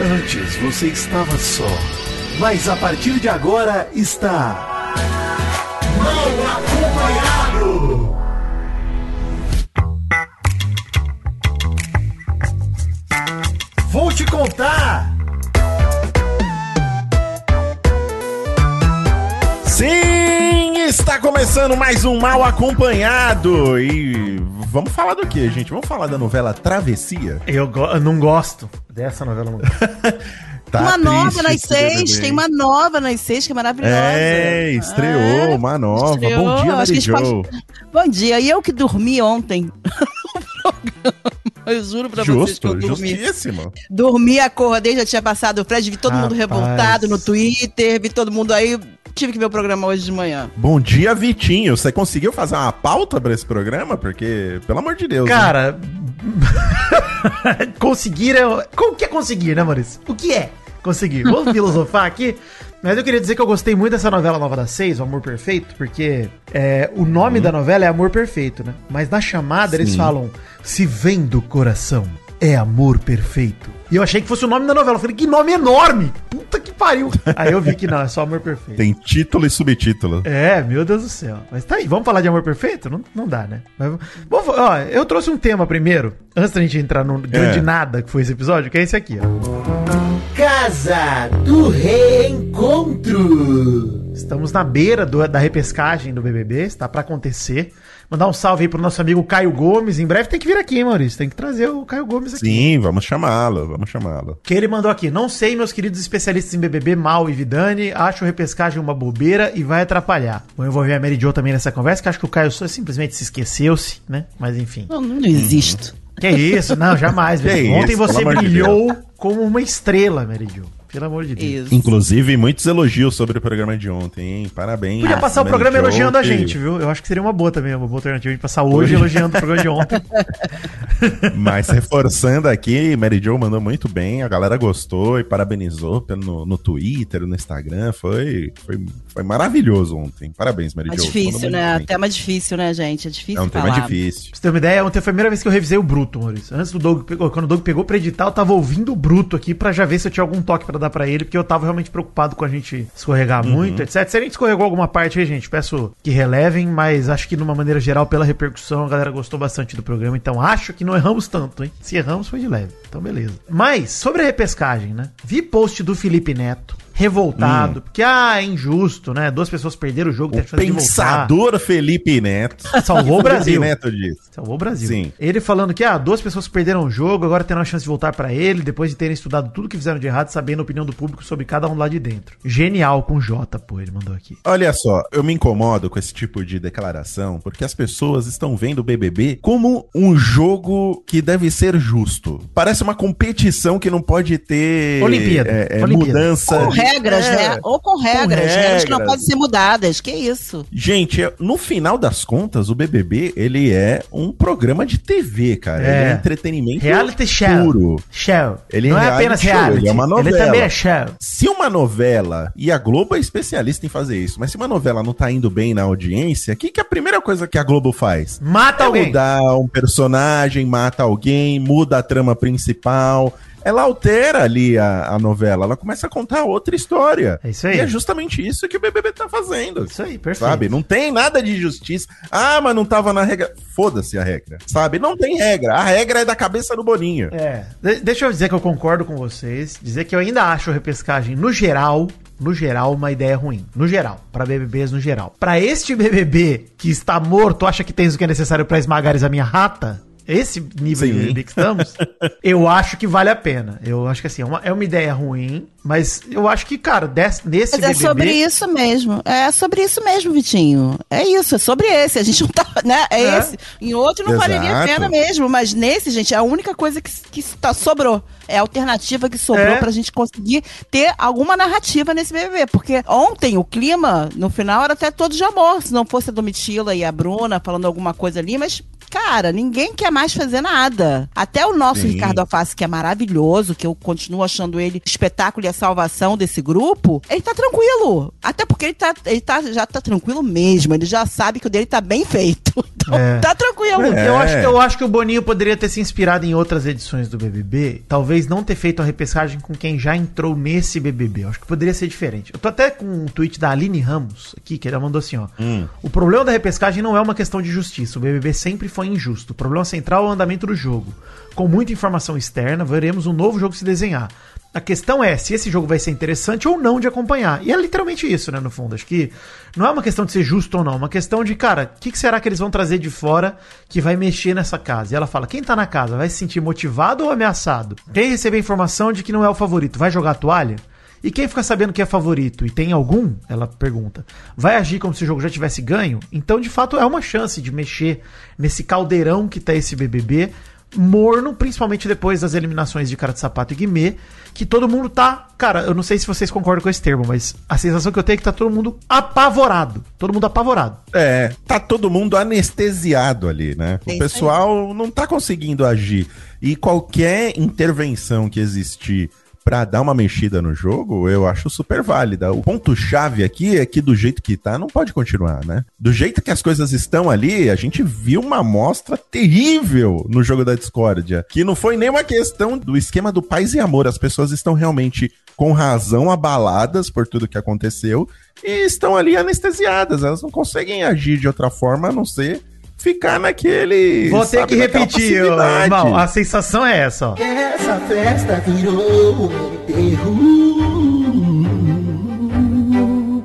Antes você estava só, mas a partir de agora está. Mal acompanhado! Vou te contar! Sim, está começando mais um Mal Acompanhado. E vamos falar do que, gente? Vamos falar da novela Travessia? Eu, go- eu não gosto dessa novela. Não gosto. Tá uma nova nas seis, tem uma nova nas seis que é maravilhosa. É, estreou É, uma nova. estreou. Bom dia, Mary gente pode-. Bom dia, e eu que dormi ontem no programa. Eu juro pra vocês que eu Justo, dormi. justíssimo. Dormi, acordei, já tinha passado o Fred, vi todo mundo Rapaz. revoltado no Twitter, vi todo mundo aí. Tive que ver o programa hoje de manhã. Bom dia, Vitinho. Você conseguiu fazer uma pauta pra esse programa? Porque, pelo amor de Deus. né? Cara, conseguir é. O que é conseguir, né, Maurício? O que é conseguir? Vamos filosofar aqui. Mas eu queria dizer que eu gostei muito dessa novela nova da Seis, O Amor Perfeito, porque é, o nome da novela é Amor Perfeito, né? Mas na chamada eles Sim. falam: Se vem do coração, é amor perfeito. E eu achei que fosse o nome da novela. Eu falei, que nome enorme! Puta que pariu! Aí eu vi que não, é só Amor Perfeito. Tem título e subtítulo. É, meu Deus do céu. Mas tá aí, vamos falar de amor perfeito? Não, não dá, né? Mas, bom, ó, eu trouxe um tema primeiro, antes da gente entrar no grande É. nada que foi esse episódio, que é esse aqui, ó. Casa do Reencontro! Estamos na beira do- da repescagem do BBB, está pra acontecer. Mandar um salve aí pro nosso amigo Caio Gomes. Em breve tem que vir aqui, hein, Maurício? Tem que trazer o Caio Gomes aqui. Sim, vamos chamá-lo, vamos chamá-lo. Que ele mandou aqui. Não sei, meus queridos especialistas em BBB, Mal e Vidani. Acho repescagem uma bobeira e vai atrapalhar. Vou envolver a Mary Jo também nessa conversa, que acho que o Caio só simplesmente se esqueceu-se, né? Mas enfim. Não, não existo. Que isso? Não, jamais. Que. Ontem isso, você amor de brilhou como uma estrela, Jo. Pelo amor de Deus. Isso. Inclusive, muitos elogios sobre o programa de ontem, hein? Parabéns. Podia passar o programa elogiando a que- gente, viu? Eu acho que seria uma boa também, uma boa alternativa de passar hoje Hoje. elogiando o programa de ontem. Mas reforçando aqui, Mary Jo mandou muito bem, a galera gostou e parabenizou pelo, no, no Twitter, no Instagram. Foi, foi, foi maravilhoso ontem. Parabéns, Mary É Jo. difícil, Mandou né? muito bem. Tema difícil, né, gente? É difícil É um tema falar. difícil. Pra você ter uma ideia, ontem foi a primeira vez que eu revisei o Bruto, Maurício. Antes do Doug, pegou- quando o Doug pegou pra editar, eu tava ouvindo o Bruto aqui pra já ver se eu tinha algum toque pra dar pra ele, porque eu tava realmente preocupado com a gente escorregar muito, etc. Se a gente escorregou alguma parte aí, gente, peço que relevem, mas acho que de uma maneira geral, pela repercussão, a galera gostou bastante do programa, então acho que não erramos tanto, hein? Se erramos, foi de leve. Então, beleza. Mas, sobre a repescagem, né? Vi post do Felipe Neto. Revoltado, porque, ah, é injusto, né? Duas pessoas perderam o jogo, O pensador Felipe Neto. Salvou o Brasil. Felipe Neto disse. Salvou o Brasil. Sim. Ele falando que, ah, duas pessoas perderam o jogo, agora terão a chance de voltar pra ele, depois de terem estudado tudo que fizeram de errado, sabendo a opinião do público sobre cada um lá de dentro. Genial com J, pô, ele mandou aqui. Olha só, eu me incomodo com esse tipo de declaração, porque as pessoas estão vendo o BBB como um jogo que deve ser justo. Parece uma competição que não pode ter Olimpíada. é, é, Olimpíada. mudança. Com regras, É. né? Ou com regras, regras que não regras. podem ser mudadas. Que isso? Gente, no final das contas, o BBB, ele é um programa de TV, cara. É. Ele é entretenimento Reality puro. Show. Ele não é é apenas show, reality. ele é uma novela. Ele também é show. Se uma novela, e a Globo é especialista em fazer isso, mas se uma novela não tá indo bem na audiência, o que, que é a primeira coisa que a Globo faz? Mata é alguém. mudar um personagem, mata alguém, muda a trama principal. Ela altera ali a, a novela, ela começa a contar outra história. É isso aí. E é justamente isso que o BBB tá fazendo. Isso aí, perfeito. Sabe? Não tem nada de justiça. Ah, mas não tava na regra. Foda-se a regra. Sabe? Não tem regra. A regra é da cabeça do Boninho. É, de- deixa eu dizer que eu concordo com vocês, dizer que eu ainda acho a repescagem no geral, no geral, uma ideia ruim. No geral, pra BBBs no geral. Pra este BBB que está morto, acha que tens o que é necessário pra esmagares a minha rata? Esse nível Sim. de BBB que estamos, eu acho que vale a pena. Eu acho que assim, é uma, é uma ideia ruim, mas eu acho que, cara, des- nesse Mas é sobre isso mesmo. É sobre isso mesmo, Vitinho. É isso, é sobre esse. A gente não tá, né? É, É. esse. Em outro não valeria a Exato. pena mesmo, mas nesse, gente, é a única coisa que, que tá, sobrou. É a alternativa que sobrou É. pra gente conseguir ter alguma narrativa nesse BBB. Porque ontem o clima, no final, era até todo de amor. Se não fosse a Domitila e a Bruna falando alguma coisa ali, mas cara, ninguém quer mais fazer nada. Até o nosso Sim. Ricardo Alface, que é maravilhoso, que eu continuo achando ele espetáculo e a salvação desse grupo, ele tá tranquilo. Até porque ele, tá, ele tá, já tá tranquilo mesmo. Ele já sabe que o dele tá bem feito. Então, É. tá tranquilo. É. Eu, acho, que- eu acho que o Boninho poderia ter se inspirado em outras edições do BBB. Talvez não ter feito a repescagem com quem já entrou nesse BBB. Eu acho que poderia ser diferente. Eu tô até com um tweet da Aline Ramos aqui, que ela mandou assim, ó. O problema da repescagem não é uma questão de justiça. O BBB sempre foi injusto. O problema central é o andamento do jogo. Com muita informação externa, veremos um novo jogo se desenhar. A questão é se esse jogo vai ser interessante ou não de acompanhar. E é literalmente isso, né, no fundo. Acho que não é uma questão de ser justo ou não, é uma questão de, cara, o que, que será que eles vão trazer de fora que vai mexer nessa casa? E ela fala: quem tá na casa vai se sentir motivado ou ameaçado? Quem receber informação de que não é o favorito vai jogar a toalha? E quem fica sabendo que é favorito e tem algum, ela pergunta, vai agir como se o jogo já tivesse ganho? Então, de fato, é uma chance de mexer nesse caldeirão que tá esse BBB, morno, principalmente depois das eliminações de Cara de Sapato e Guimê, que todo mundo tá. Cara, eu não sei se vocês concordam com esse termo, mas a sensação que eu tenho é que tá todo mundo apavorado. Todo mundo apavorado. É, tá todo mundo anestesiado ali, né? É O isso pessoal não tá conseguindo agir. E qualquer intervenção que existir pra dar uma mexida no jogo, eu acho super válida. O ponto-chave aqui é que do jeito que tá, não pode continuar, né? Do jeito que as coisas estão ali, a gente viu uma amostra terrível no jogo da discórdia. Que não foi nem uma questão do esquema do paz e amor. As pessoas estão realmente com razão abaladas por tudo que aconteceu e estão ali anestesiadas. Elas não conseguem agir de outra forma a não ser ficar naquele. Vou ter sabe, que repetir, irmão. A sensação é essa, ó. Essa festa virou um enterro.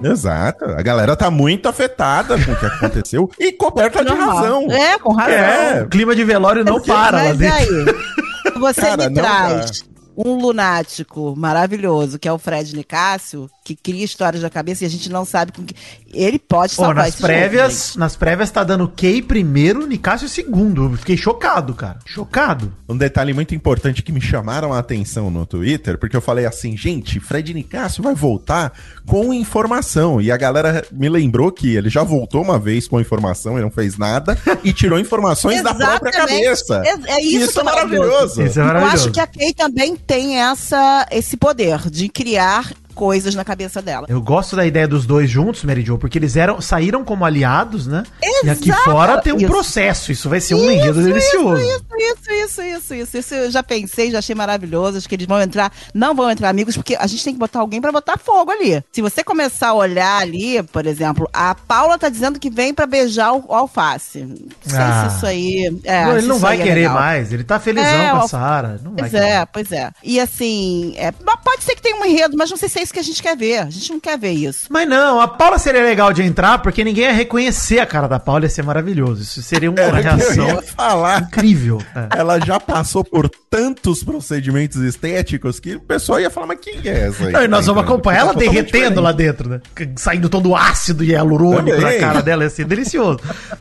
Exato. A galera tá muito afetada com o que aconteceu e coberta de razão. É, com razão. É. O clima de velório não para lá Mas dentro. aí, você Cara, me traz um lunático maravilhoso, que é o Fred Nicásio, que cria histórias da cabeça e a gente não sabe com que. Ele pode salvar nas esse prévias, jogo, nas prévias tá dando Kay primeiro, Nicásio segundo. Eu fiquei chocado, cara. Chocado. Um detalhe muito importante que me chamaram a atenção no Twitter, porque eu falei assim, gente, Fred Nicásio vai voltar com informação. E a galera me lembrou que ele já voltou uma vez com informação e não fez nada, e tirou informações da própria cabeça. É- é isso que é é maravilhoso. maravilhoso. Isso é Eu maravilhoso. acho que a Kay também tem essa, esse poder de criar coisas na cabeça dela. Eu gosto da ideia dos dois juntos, Mary Jo, porque eles eram, saíram como aliados, né? E aqui Exato. fora tem um Isso. processo. Isso vai ser um enredo delicioso. Isso, isso, isso, isso, isso, isso eu já pensei, já achei maravilhoso. Acho que eles vão entrar, não vão entrar amigos, porque a gente tem que botar alguém pra botar fogo ali. Se você começar a olhar ali, por exemplo, a Paula tá dizendo que vem pra beijar o, o alface. Não sei Ah. se isso aí. É, Não, ele não vai é querer legal. mais. Ele tá felizão É, com a Sara. Pois querer. é, pois é. E assim, é, pode ser que tenha um enredo, mas não sei se é isso que a gente quer ver. A gente não quer ver isso. Mas não, a Paula seria legal de entrar, porque ninguém ia reconhecer a cara da Paula, ia ser maravilhoso. Isso seria uma eu reação falar. incrível. É. Ela já passou por tantos procedimentos estéticos que o pessoal ia falar, mas quem é essa aí? Não, e nós vamos entrando? acompanhar ela totalmente derretendo lá dentro, né? Saindo todo ácido e hialurônico na cara dela, ia ser delicioso.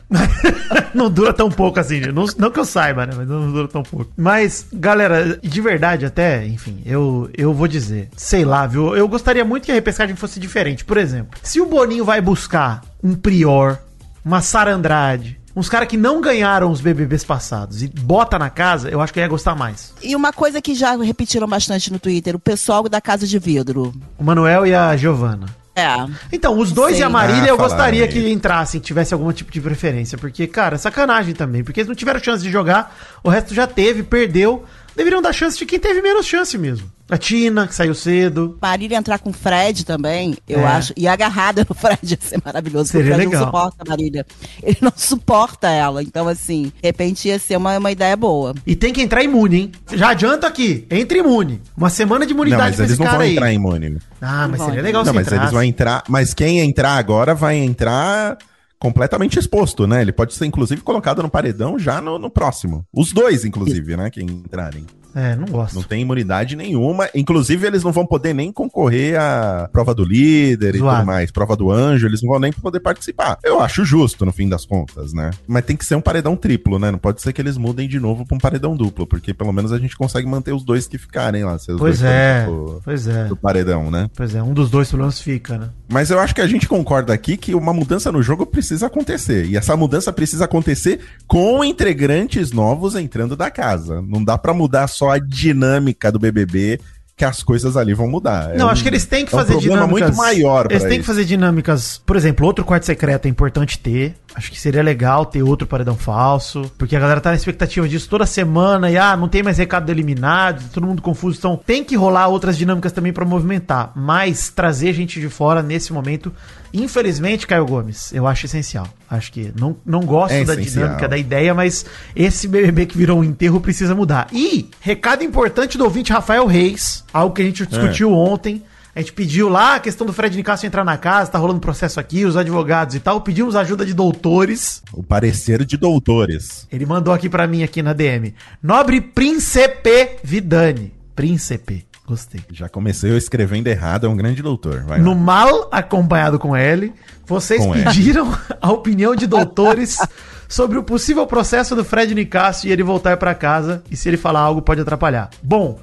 não dura tão pouco assim, não, não que eu saiba, né? Mas não dura tão pouco. Mas, galera, de verdade até, enfim, eu, eu vou dizer, sei lá, viu? Eu gostaria muito que a repescagem fosse diferente. Por exemplo, se o Boninho vai buscar um Prior, uma Sara Andrade, uns caras que não ganharam os BBBs passados e bota na casa, eu acho que eu ia gostar mais. E uma coisa que já repetiram bastante no Twitter, o pessoal da Casa de Vidro. O Manuel e a Giovana. É. Então, os dois Sim. e a Marília Ah, eu gostaria aí. que entrassem, tivesse algum tipo de preferência. Porque, cara, sacanagem também. Porque eles não tiveram chance de jogar, o resto já teve, perdeu. Deveriam dar chance de quem teve menos chance mesmo. A Tina, que saiu cedo. Marília entrar com o Fred também, eu É. acho. E agarrada no Fred ia ser maravilhoso. porque Seria o Fred legal. não suporta a Marília. Ele não suporta ela. Então, assim, de repente ia ser uma, uma ideia boa. E tem que entrar imune, hein? Já adianto aqui, entre imune. Uma semana de Não, imunidade mas eles não vão aí. entrar imune. Ah, mas Não seria legal Não, se mas eles entrasse. vão entrar. Mas quem entrar agora vai entrar completamente exposto, né? Ele pode ser, inclusive, colocado no paredão já no, no próximo. Os dois, inclusive, né? Quem entrarem. É, não gosto. Não tem imunidade nenhuma. Inclusive, eles não vão poder nem concorrer à prova do líder e Zoado. tudo mais. Prova do anjo, eles não vão nem poder participar. Eu acho justo, no fim das contas, né? Mas tem que ser um paredão triplo, né? Não pode ser que eles mudem de novo pra um paredão duplo, porque pelo menos a gente consegue manter os dois que ficarem lá. os Pois é, do- pois é. do paredão, né? Pois é, um dos dois pelo menos fica, né? Mas eu acho que a gente concorda aqui que uma mudança no jogo precisa acontecer. E essa mudança precisa acontecer com integrantes novos entrando da casa. Não dá pra mudar só a dinâmica do BBB que as coisas ali vão mudar. Não, É acho um- que eles têm que é um fazer problema dinâmicas. muito maior Eles têm que isso. fazer dinâmicas. Por exemplo, outro quarto secreto é importante ter. Acho que seria legal ter outro paredão falso. Porque a galera tá na expectativa disso toda semana. E ah, não tem mais recado do eliminado, todo mundo confuso. Então tem que rolar outras dinâmicas também pra movimentar. Mas trazer gente de fora nesse momento, infelizmente, Caio Gomes, eu acho essencial. Acho que não, não gosto É da essencial. dinâmica, da ideia, mas esse BBB que virou um enterro precisa mudar. E, recado importante do ouvinte Rafael Reis, algo que a gente discutiu ontem. A gente pediu lá a questão do Fred Nicasso entrar na casa, tá rolando processo aqui, os advogados e tal. Pedimos ajuda de doutores. O parecer de doutores. Ele mandou aqui pra mim, aqui na DM. Nobre Príncipe Vidani. Príncipe. Gostei. Já comecei eu escrevendo errado, é um grande doutor. Vai No lá. mal acompanhado com ele, vocês Com L. pediram a opinião de doutores sobre o possível processo do Fred Nicasso e ele voltar pra casa e se ele falar algo pode atrapalhar. Bom,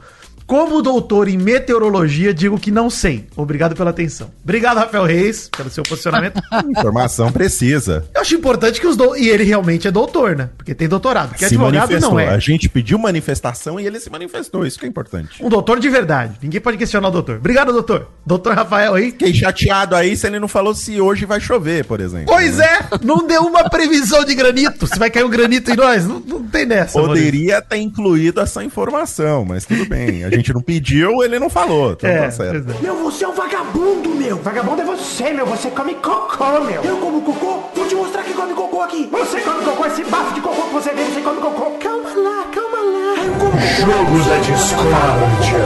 como doutor em meteorologia, digo que não sei. Obrigado pela atenção. Obrigado, Rafael Reis, pelo seu posicionamento. Informação precisa. Eu acho importante que os do... E ele realmente é doutor, né? Porque tem doutorado. Porque se advogado manifestou. não é. A gente pediu manifestação e ele se manifestou. Isso que é importante. Um doutor de verdade. Ninguém pode questionar o doutor. Obrigado, doutor. Doutor Rafael aí. Fiquei chateado aí se ele não falou se hoje vai chover, por exemplo. Pois é, não deu uma previsão de granito. Se vai cair um granito em nós, não, não tem nessa. Poderia ter incluído essa informação, mas tudo bem. A gente não pediu, ele não falou. Então É, tá certo. é. Meu, você é um vagabundo, meu. Vagabundo é você, meu. Você come cocô, meu. Eu como cocô? Vou te mostrar que come cocô aqui. Você come cocô, esse bafo de cocô que você vê, você come cocô. Calma lá, calma lá. Eu como cocô. Jogo da discórdia.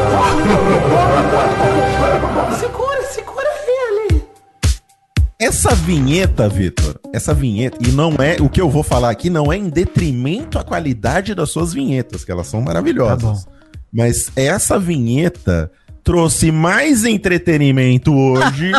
Segura, segura ele. Essa vinheta, Vitor, essa vinheta, e não é, o que eu vou falar aqui não é em detrimento à qualidade das suas vinhetas, que elas são maravilhosas. Tá Mas essa vinheta trouxe mais entretenimento hoje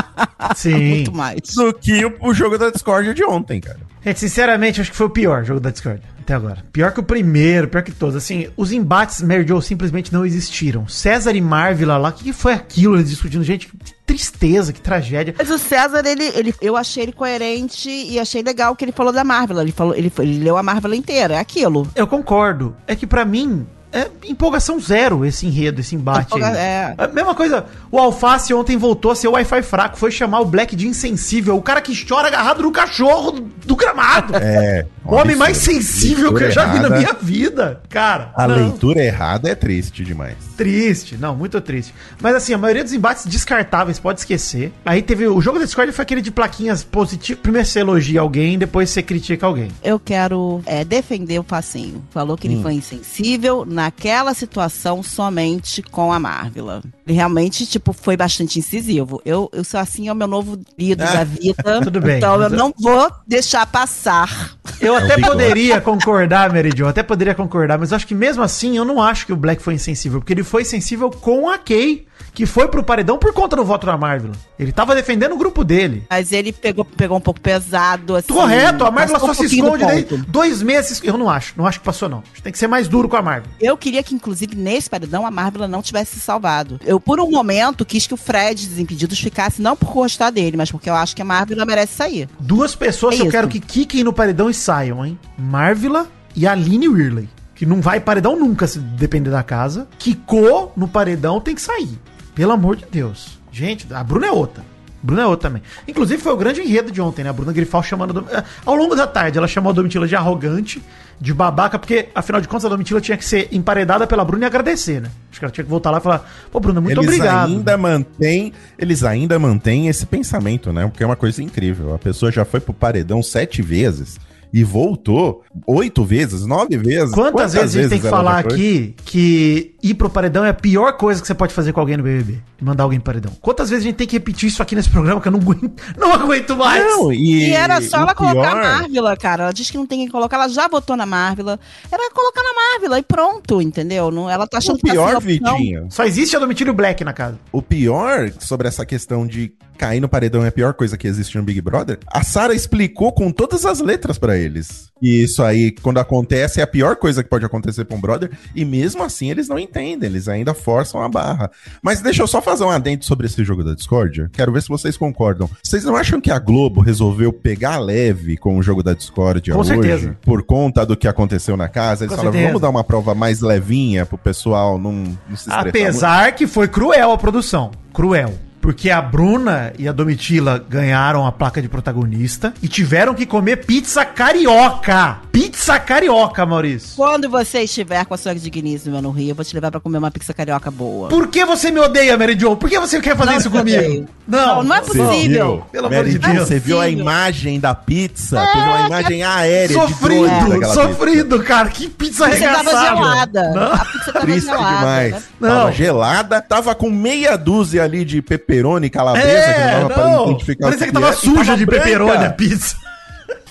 Sim. Muito mais. do que o, o jogo da discórdia de ontem, cara. Gente, sinceramente, acho que foi o pior jogo da Discord até agora. Pior que o primeiro, pior que todos. Assim, os embates Mary simplesmente não existiram. César e Marvila lá, o que, que foi aquilo eles discutindo? Gente, que tristeza, que tragédia. Mas o César, ele, ele, eu achei ele coerente e achei legal o que ele falou da Marvel. Ele, falou, ele, ele leu a Marvel inteira, é aquilo. Eu concordo. É que pra mim, é empolgação zero esse enredo, esse embate. Empolga- aí. é. A mesma coisa, o Alface ontem voltou a ser o Wi-Fi fraco, foi chamar o Black de insensível, o cara que chora agarrado no cachorro do, do gramado. É. o homem mais sensível que eu já vi na errada. minha vida. Cara, A não. leitura errada é triste demais. Triste, não, muito triste. Mas assim, a maioria dos embates descartáveis, pode esquecer. Aí teve. O jogo da Discord foi aquele de plaquinhas positivas. Primeiro você elogia alguém, depois você critica alguém. Eu quero é, defender o Facinho. Falou que ele foi insensível naquela situação somente com a Marvila. Ele realmente, tipo, foi bastante incisivo. Eu, eu sou assim, é o meu novo líder da vida. Tudo bem, Então eu não vou deixar passar. Eu até bigode. poderia concordar, Mary Jo, até poderia concordar, mas eu acho que mesmo assim eu não acho que o Black foi insensível, porque ele foi sensível com a Kay, que foi pro paredão por conta do voto da Marvel. Ele tava defendendo o grupo dele. Mas ele pegou, pegou um pouco pesado, assim. Correto, a Marvel só um se esconde daí. Dois meses. Eu não acho, não acho que passou, não. Tem que ser mais duro com a Marvel. Eu queria que, inclusive, nesse paredão, a Marvel não tivesse se salvado. Eu, por um momento, quis que o Fred Desimpedidos ficasse, não por gostar dele, mas porque eu acho que a Marvel merece sair. Duas pessoas É que eu quero que quiquem no paredão e saiam, hein? Marvila e Aline Whirley. Que não vai paredão nunca, se depender da casa. Kiko no paredão tem que sair. Pelo amor de Deus. Gente, a Bruna é outra. Bruna é outra também. Inclusive, foi o grande enredo de ontem, né? A Bruna Grifal chamando. Dom- eh, Ao longo da tarde, ela chamou a Domitila de arrogante, de babaca, porque, afinal de contas, a Domitila tinha que ser emparedada pela Bruna e agradecer, né? Acho que ela tinha que voltar lá e falar: Pô, Bruna, muito eles obrigado. ainda mantêm, eles ainda mantêm esse pensamento, né? Porque é uma coisa incrível. A pessoa já foi pro paredão sete vezes e voltou oito vezes, nove vezes. Quantas, vezes a gente tem que falar aqui que ir pro paredão é a pior coisa que você pode fazer com alguém no BBB. Mandar alguém pro paredão. Quantas vezes a gente tem que repetir isso aqui nesse programa que eu não aguento, não aguento mais? Não, e, E era só ela colocar pior- a Marvila, cara. Ela diz que não tem que colocar, ela já botou na Marvila. Era colocar na Marvila e pronto, entendeu? Não, ela tá achando O que tá pior, opção. Vitinho, Só existe a Domitílio Black na casa. o pior sobre essa questão de cair no paredão é a pior coisa que existe no Big Brother, a Sara explicou com todas as letras eles. E isso aí, quando acontece, é a pior coisa que pode acontecer pra um brother, e mesmo assim eles não entendem, eles ainda forçam a barra. Mas deixa eu só fazer um adendo sobre esse jogo da discórdia. Quero ver se vocês concordam. Vocês não acham que a Globo resolveu pegar leve com o jogo da discórdia Com hoje? certeza. Por conta do que aconteceu na casa? Eles Com falaram, certeza. vamos dar uma prova mais levinha pro pessoal não, não se estressar muito. Apesar que foi cruel a produção. Cruel. Porque a Bruna e a Domitila ganharam a placa de protagonista e tiveram que comer pizza carioca. Pizza carioca, Maurício. Quando você estiver com a sua digníssima no Rio, eu vou te levar pra comer uma pizza carioca boa. Por que você me odeia, Mary Jo? Por que você quer fazer Não isso comigo? odeio. Não, não é Você possível. viu? Pelo amor de Deus. Você viu a Possível. imagem da pizza? Teve uma imagem aérea de drone Sofrido, daquela sofrido, cara. Que pizza A pizza tava arregaçada. gelada. Não. A pizza tava Triste gelada. demais. né? Não. Tava gelada, tava com meia dúzia ali de pepperoni calabresa, É, que não. o Parecia que que tava era, e suja de branca. pepperoni a pizza.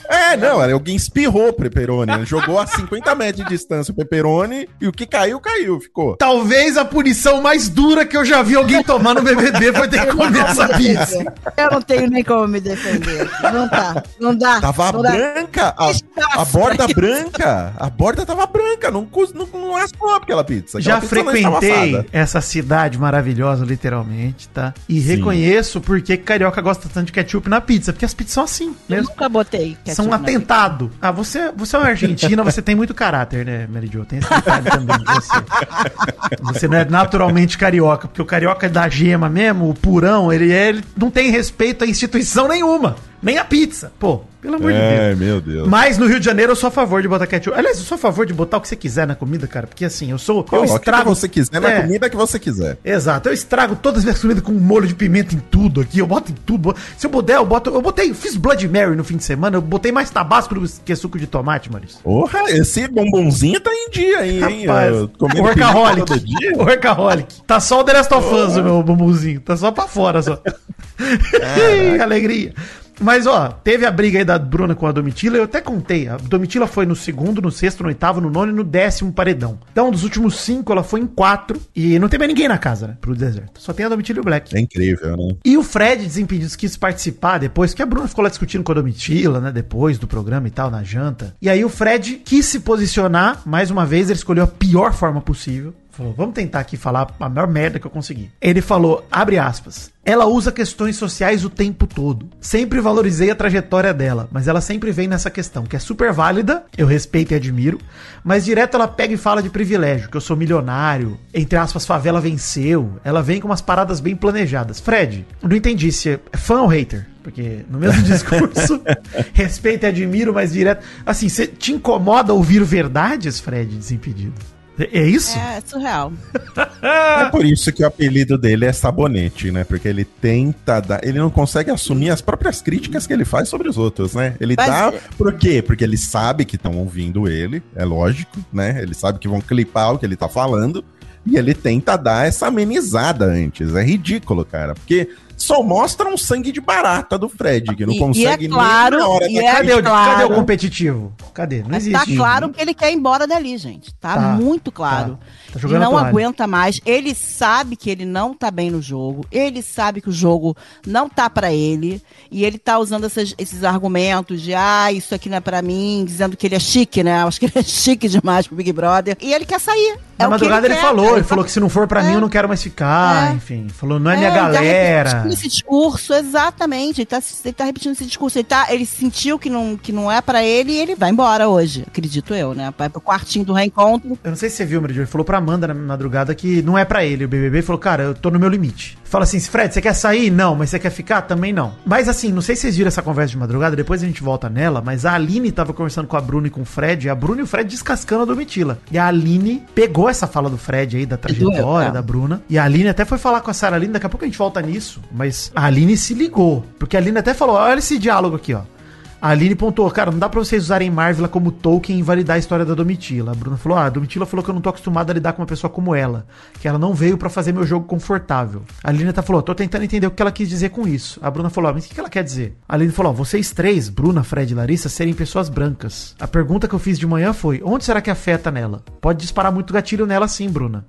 É, não, alguém espirrou pepperoni. Ele jogou a 50 metros de distância o pepperoni e o que caiu, caiu, ficou. Talvez a punição mais dura que eu já vi alguém tomar no BBB foi ter que comer essa pizza. Eu não tenho nem como me defender. Não tá. Não dá. Tava não dá. branca, a, a borda branca, a borda tava branca, não, cus- não, não raspou aquela pizza. Já Aquela pizza não estava frequentei essa cidade maravilhosa, literalmente, tá? E reconheço porque que carioca gosta tanto de ketchup na pizza, porque as pizzas são assim Eu mesmo. nunca botei. ketchup São um na atentado. Ah, você, você é uma argentina, você tem muito caráter, né, Mary Jo? Tem esse detalhe também de você. Você não é naturalmente carioca, porque o carioca da gema mesmo, o purão, ele, é- ele não tem respeito a instituição nenhuma. Nem a pizza. Pô, pelo amor de Deus. É, meu Deus. Mas no Rio de Janeiro eu sou a favor de botar ketchup. Aliás, eu sou a favor de botar o que você quiser na comida, cara. Porque assim, eu sou. eu Coloque o que estrago. você quiser na É, comida que você quiser. Exato, eu estrago todas as minhas comidas com molho de pimenta em tudo aqui. Eu boto em tudo. Se eu puder, eu boto. Eu botei, fiz Blood Mary no fim de semana. Eu botei mais tabasco do que suco de tomate, Maurício. Porra, esse bombonzinho tá em dia, hein? hein? Rapaz, comendo workaholic. dia. Workaholic. Tá só o The Last of Us, o meu bumbumzinho. Tá só pra fora, só. Alegria. Mas, ó, teve a briga aí da Bruna com a Domitila, eu até contei. A Domitila foi no segundo, no sexto, no oitavo, no nono e no décimo paredão. Então, dos últimos cinco, ela foi em quatro. E não tem mais ninguém na casa, né? Pro deserto. Só tem a Domitila e o Black. É incrível, né? E o Fred Desimpedidos quis participar depois, que a Bruna ficou lá discutindo com a Domitila, né? Depois do programa e tal, na janta. E aí o Fred quis se posicionar, mais uma vez, ele escolheu a pior forma possível. Falou, vamos tentar aqui falar a maior merda que eu consegui. Ele falou, abre aspas, ela usa questões sociais o tempo todo. Sempre valorizei a trajetória dela, mas ela sempre vem nessa questão, que é super válida, eu respeito e admiro, mas direto ela pega e fala de privilégio, que eu sou milionário, entre aspas, favela venceu. Ela vem com umas paradas bem planejadas. Fred, não entendi se é fã ou hater. Porque no mesmo discurso, respeito e admiro, mas direto. Assim, você te incomoda ouvir verdades, Fred, desimpedido? É é isso? É, surreal. É por isso que o apelido dele é Sabonete, né? Porque ele tenta dar. Ele não consegue assumir as próprias críticas que ele faz sobre os outros, né? Ele Mas- dá. Por quê? Porque ele sabe que estão ouvindo ele, é lógico, né? Ele sabe que vão clipar o que ele tá falando. E ele tenta dar essa amenizada antes. É ridículo, cara. Porque só mostra um sangue de barata do Fred, que não E- e consegue é claro, hora e é Cadê, o, claro. cadê o competitivo? Cadê? Não Mas existe. tá claro que ele quer ir embora dali, gente. Tá, Tá, muito claro. tá. Tá ele não aguenta mais. Ele sabe que ele não tá bem no jogo. Ele sabe que o jogo não tá pra ele. E ele tá usando essas- esses argumentos de, ah, isso aqui não é pra mim, dizendo que ele é chique, né? Acho que ele é chique demais pro Big Brother. E ele quer sair. Na É o que madrugada ele, quer, falou, cara. ele falou que se não for pra mim É. eu não quero mais ficar, É. enfim. Falou, não é, minha ele tá galera. Repetindo esse discurso, exatamente. Ele tá, ele tá repetindo esse discurso. Ele, tá, ele sentiu que não, que não é pra ele e ele vai embora hoje, acredito eu, né? Vai pro quartinho do reencontro. Eu não sei se você viu, Meridio, ele falou pra Amanda na madrugada que não é pra ele o BBB. Falou, cara, eu tô no meu limite. Fala assim, Fred, você quer sair? Não, mas você quer ficar? Também não. Mas assim, não sei se vocês viram essa conversa de madrugada, depois a gente volta nela, mas a Aline tava conversando com a Bruna e com o Fred, e a Bruna e o Fred descascando a Domitila. E a Aline pegou essa fala do Fred aí, da trajetória é. da Bruna, e a Aline até foi falar com a Sara Aline, daqui a pouco a gente volta nisso, mas a Aline se ligou, porque a Aline até falou, olha esse diálogo aqui, ó. A Aline pontuou, cara, não dá pra vocês usarem Marvel como Tolkien e invalidar a história da Domitila. A Bruna falou, ah, a Domitila falou que eu não tô acostumado a lidar com uma pessoa como ela, que ela não veio pra fazer meu jogo confortável. A Aline tá falou, tô tentando entender o que ela quis dizer com isso. A Bruna falou, ah, mas o que ela quer dizer? A Aline falou, vocês três, Bruna, Fred e Larissa, serem pessoas brancas. A pergunta que eu fiz de manhã foi, onde será que afeta nela? Pode disparar muito gatilho nela sim, Bruna.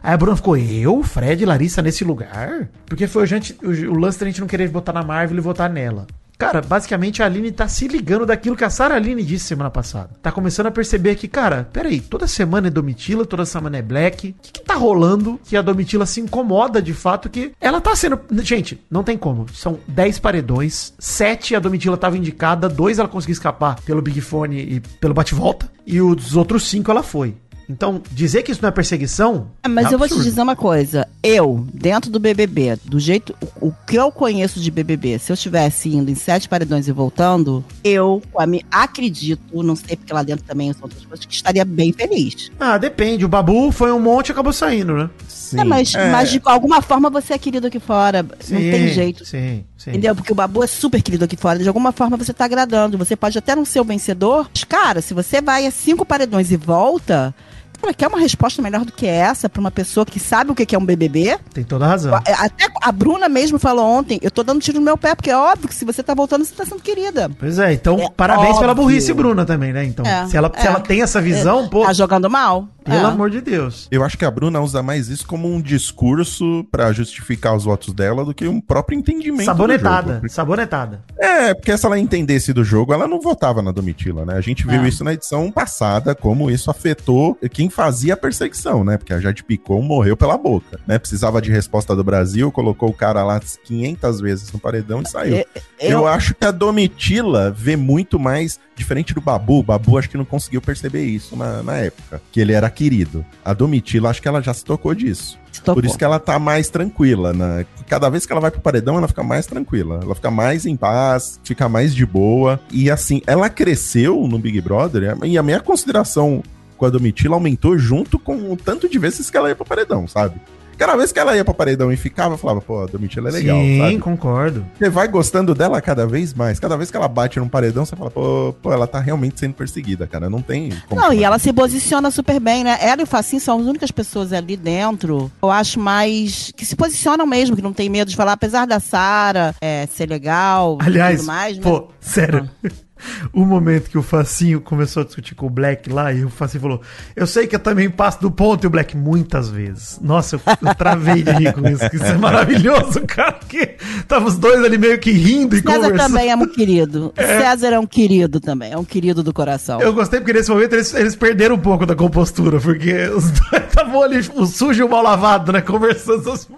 Aí a Bruna ficou, eu, Fred e Larissa nesse lugar? Porque foi o, gente, o, o lance da gente não querer botar na Marvel e votar nela. Cara, basicamente a Aline tá se ligando daquilo que a Sarah Aline disse semana passada. Tá começando a perceber que, cara, peraí, toda semana é Domitila, toda semana é Black. O que, que tá rolando que a Domitila se incomoda de fato que ela tá sendo. Gente, não tem como. São 10 paredões, 7 a Domitila tava indicada, 2 ela conseguiu escapar pelo Big Fone e pelo bate-volta, e os outros 5 ela foi. Então, dizer que isso não é perseguição. Ah, Mas é eu vou te dizer uma coisa. Eu, dentro do BBB, do jeito. O, o que eu conheço de BBB, se eu estivesse indo em sete paredões e voltando, eu, acredito, não sei porque lá dentro também são outras coisas, que estaria bem feliz. Ah, depende. O Babu foi um monte e acabou saindo, né? Sim. É, mas, É, mas de alguma forma você é querido aqui fora. não tem jeito. Sim, sim. Entendeu? Porque o Babu é super querido aqui fora. De alguma forma você tá agradando. Você pode até não ser o vencedor. Mas, cara, se você vai a cinco paredões e volta. Cara, quer uma resposta melhor do que essa pra uma pessoa que sabe o que é um BBB? Tem toda a razão. É, Até a Bruna mesmo falou ontem, eu tô dando tiro no meu pé, porque é óbvio que se você tá voltando, você tá sendo querida. Pois é, então É parabéns pela óbvio. burrice, Bruna, também, né? Então, É, se, ela, se é. ela tem essa visão, pô, Tá jogando mal? pelo É. amor de Deus. Eu acho que a Bruna usa mais isso como um discurso pra justificar os votos dela do que um próprio entendimento. do Sabonetada, jogo. sabonetada. É, porque se ela entendesse do jogo, ela não votava na Domitila, né? A gente viu É. isso na edição passada, como isso afetou quem fazia a perseguição, né? Porque a Jade Picon morreu pela boca, né? Precisava de resposta do Brasil, colocou o cara lá 500 vezes no paredão e saiu. É, Eu, Eu, acho que a Domitila vê muito mais diferente do Babu. O Babu acho que não conseguiu perceber isso na, na época, que ele era querido. A Domitila, acho que ela já se tocou disso. tocou. Por isso que ela tá mais tranquila, né? Cada vez que ela vai pro paredão, ela fica mais tranquila. Ela fica mais em paz, fica mais de boa. E assim, ela cresceu no Big Brother e a minha consideração com a Domitila aumentou junto com o tanto de vezes que ela ia pro paredão, sabe? Cada vez que ela ia pro paredão e ficava, eu falava, pô, a Domitila é legal, Sim, sabe? concordo. Você vai gostando dela cada vez mais. Cada vez que ela bate num paredão, você fala, pô, pô ela tá realmente sendo perseguida, cara. Não tem como. Não, e ela se posiciona super bem, né? Ela e o Facinho são as únicas pessoas ali dentro, eu acho mais. que se posicionam mesmo, que não tem medo de falar, apesar da Sara é, ser legal e Aliás, tudo mais. mas- pô, sério. O momento que o Facinho começou a discutir com o Black lá, e o Facinho falou: Eu sei que eu também passo do ponto, e o Black muitas vezes. Nossa, eu, eu travei de rir com isso, que isso é maravilhoso, cara. Que tava os dois ali meio que rindo e César conversando. também é um querido. César é um querido também, é um querido do coração. Eu gostei porque nesse momento eles, eles perderam um pouco da compostura, porque os dois estavam ali, o sujo e o mal lavado, né? Conversando. Deus.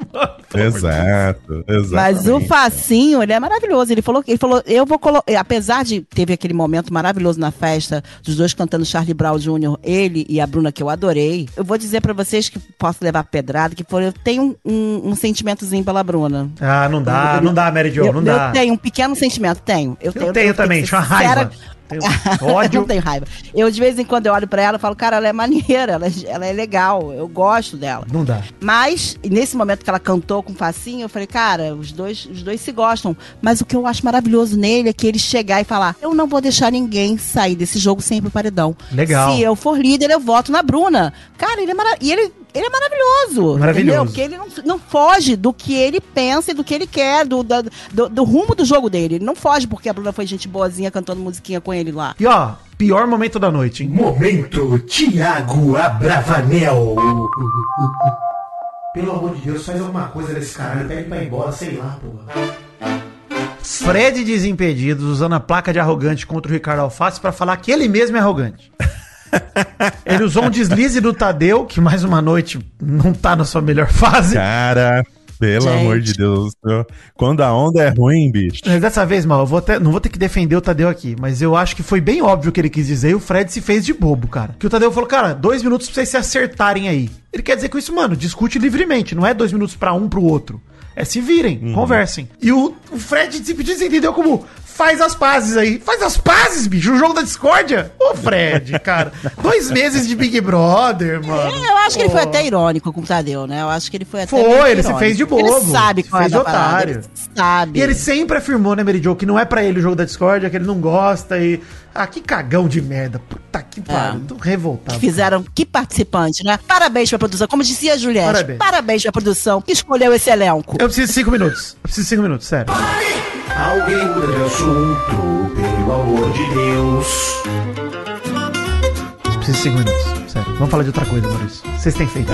Exato, exato. Mas o Facinho, ele é maravilhoso. Ele falou, ele falou, eu vou colocar. Apesar de teve aquele momento maravilhoso na festa, dos dois cantando Charlie Brown Jr., ele e a Bruna, que eu adorei. Eu vou dizer pra vocês que posso levar pedrada, que foi, eu tenho um, um, um sentimentozinho pela Bruna. Ah, não dá, não dá, Mary Jo, eu, não eu dá. tenho um pequeno sentimento, tenho. Eu Eu tenho tenho também, tinha uma raiva. Tenho eu ódio. não tenho raiva. Eu, de vez em quando, eu olho pra ela e falo, cara, ela é maneira, ela, é- ela é legal, eu gosto dela. Não dá. Mas, nesse momento que ela cantou com Facinho, eu falei, cara, os dois, os dois se gostam. Mas o que eu acho maravilhoso nele é que ele chegar e falar: eu não vou deixar ninguém sair desse jogo sem ir pro paredão. Legal. Se eu for líder, eu voto na Bruna. Cara, ele é maravilhoso. E ele, ele é maravilhoso. Maravilhoso. Entendeu? Porque ele não, não foge do que ele pensa e do que ele quer, do, da- do, do rumo do jogo dele. Ele não foge porque a Bruna foi gente boazinha cantando musiquinha com ele lá. E ó, pior momento da noite, hein? Momento Tiago Abravanel. Pelo amor de Deus, faz alguma coisa desse caralho. Pede pra ir embora, sei lá, porra. Fred Desimpedidos usando a placa de arrogante contra o Ricardo Alface pra falar que ele mesmo é arrogante. ele usou um deslize do Tadeu, que mais uma noite não tá na sua melhor fase. Cara, pelo Gente. amor de Deus. eu- Quando a onda é ruim, bicho. Mas dessa vez, mal, eu vou até, não vou ter que defender o Tadeu aqui, mas eu acho que foi bem óbvio o que ele quis dizer e o Fred se fez de bobo, cara. Que o Tadeu falou, cara, dois minutos pra vocês se acertarem aí. Ele quer dizer com isso, mano, discute livremente, não é dois minutos pra um pro outro. É se virem, conversem. E o, o Fred Desimpedidos entendeu como Faz as pazes aí. Faz as pazes, bicho. O jogo da discórdia. Ô, Fred, cara. Dois meses de Big Brother, mano. É, eu acho que ele foi até irônico com o Tadeu, né? Eu acho que ele foi até. Foi, ele se fez de Ele bobo, sabe se qual fez é parada, otário. ele sabe. E ele sempre afirmou, né, Mary Jo, que não é pra ele o jogo da discórdia, que ele não gosta e... Ah, que cagão de merda. Puta que pariu. Tô revoltado. que fizeram, que participante, né? Parabéns pra produção. Como dizia a Juliette, Parabéns. parabéns, pra produção que escolheu esse elenco. Eu preciso de cinco minutos. Eu preciso de cinco minutos, sério. Alguém muda de assunto, pelo amor de Deus. Preciso de minutos. Sério. Vamos falar de outra coisa, Maurício. Vocês têm feito.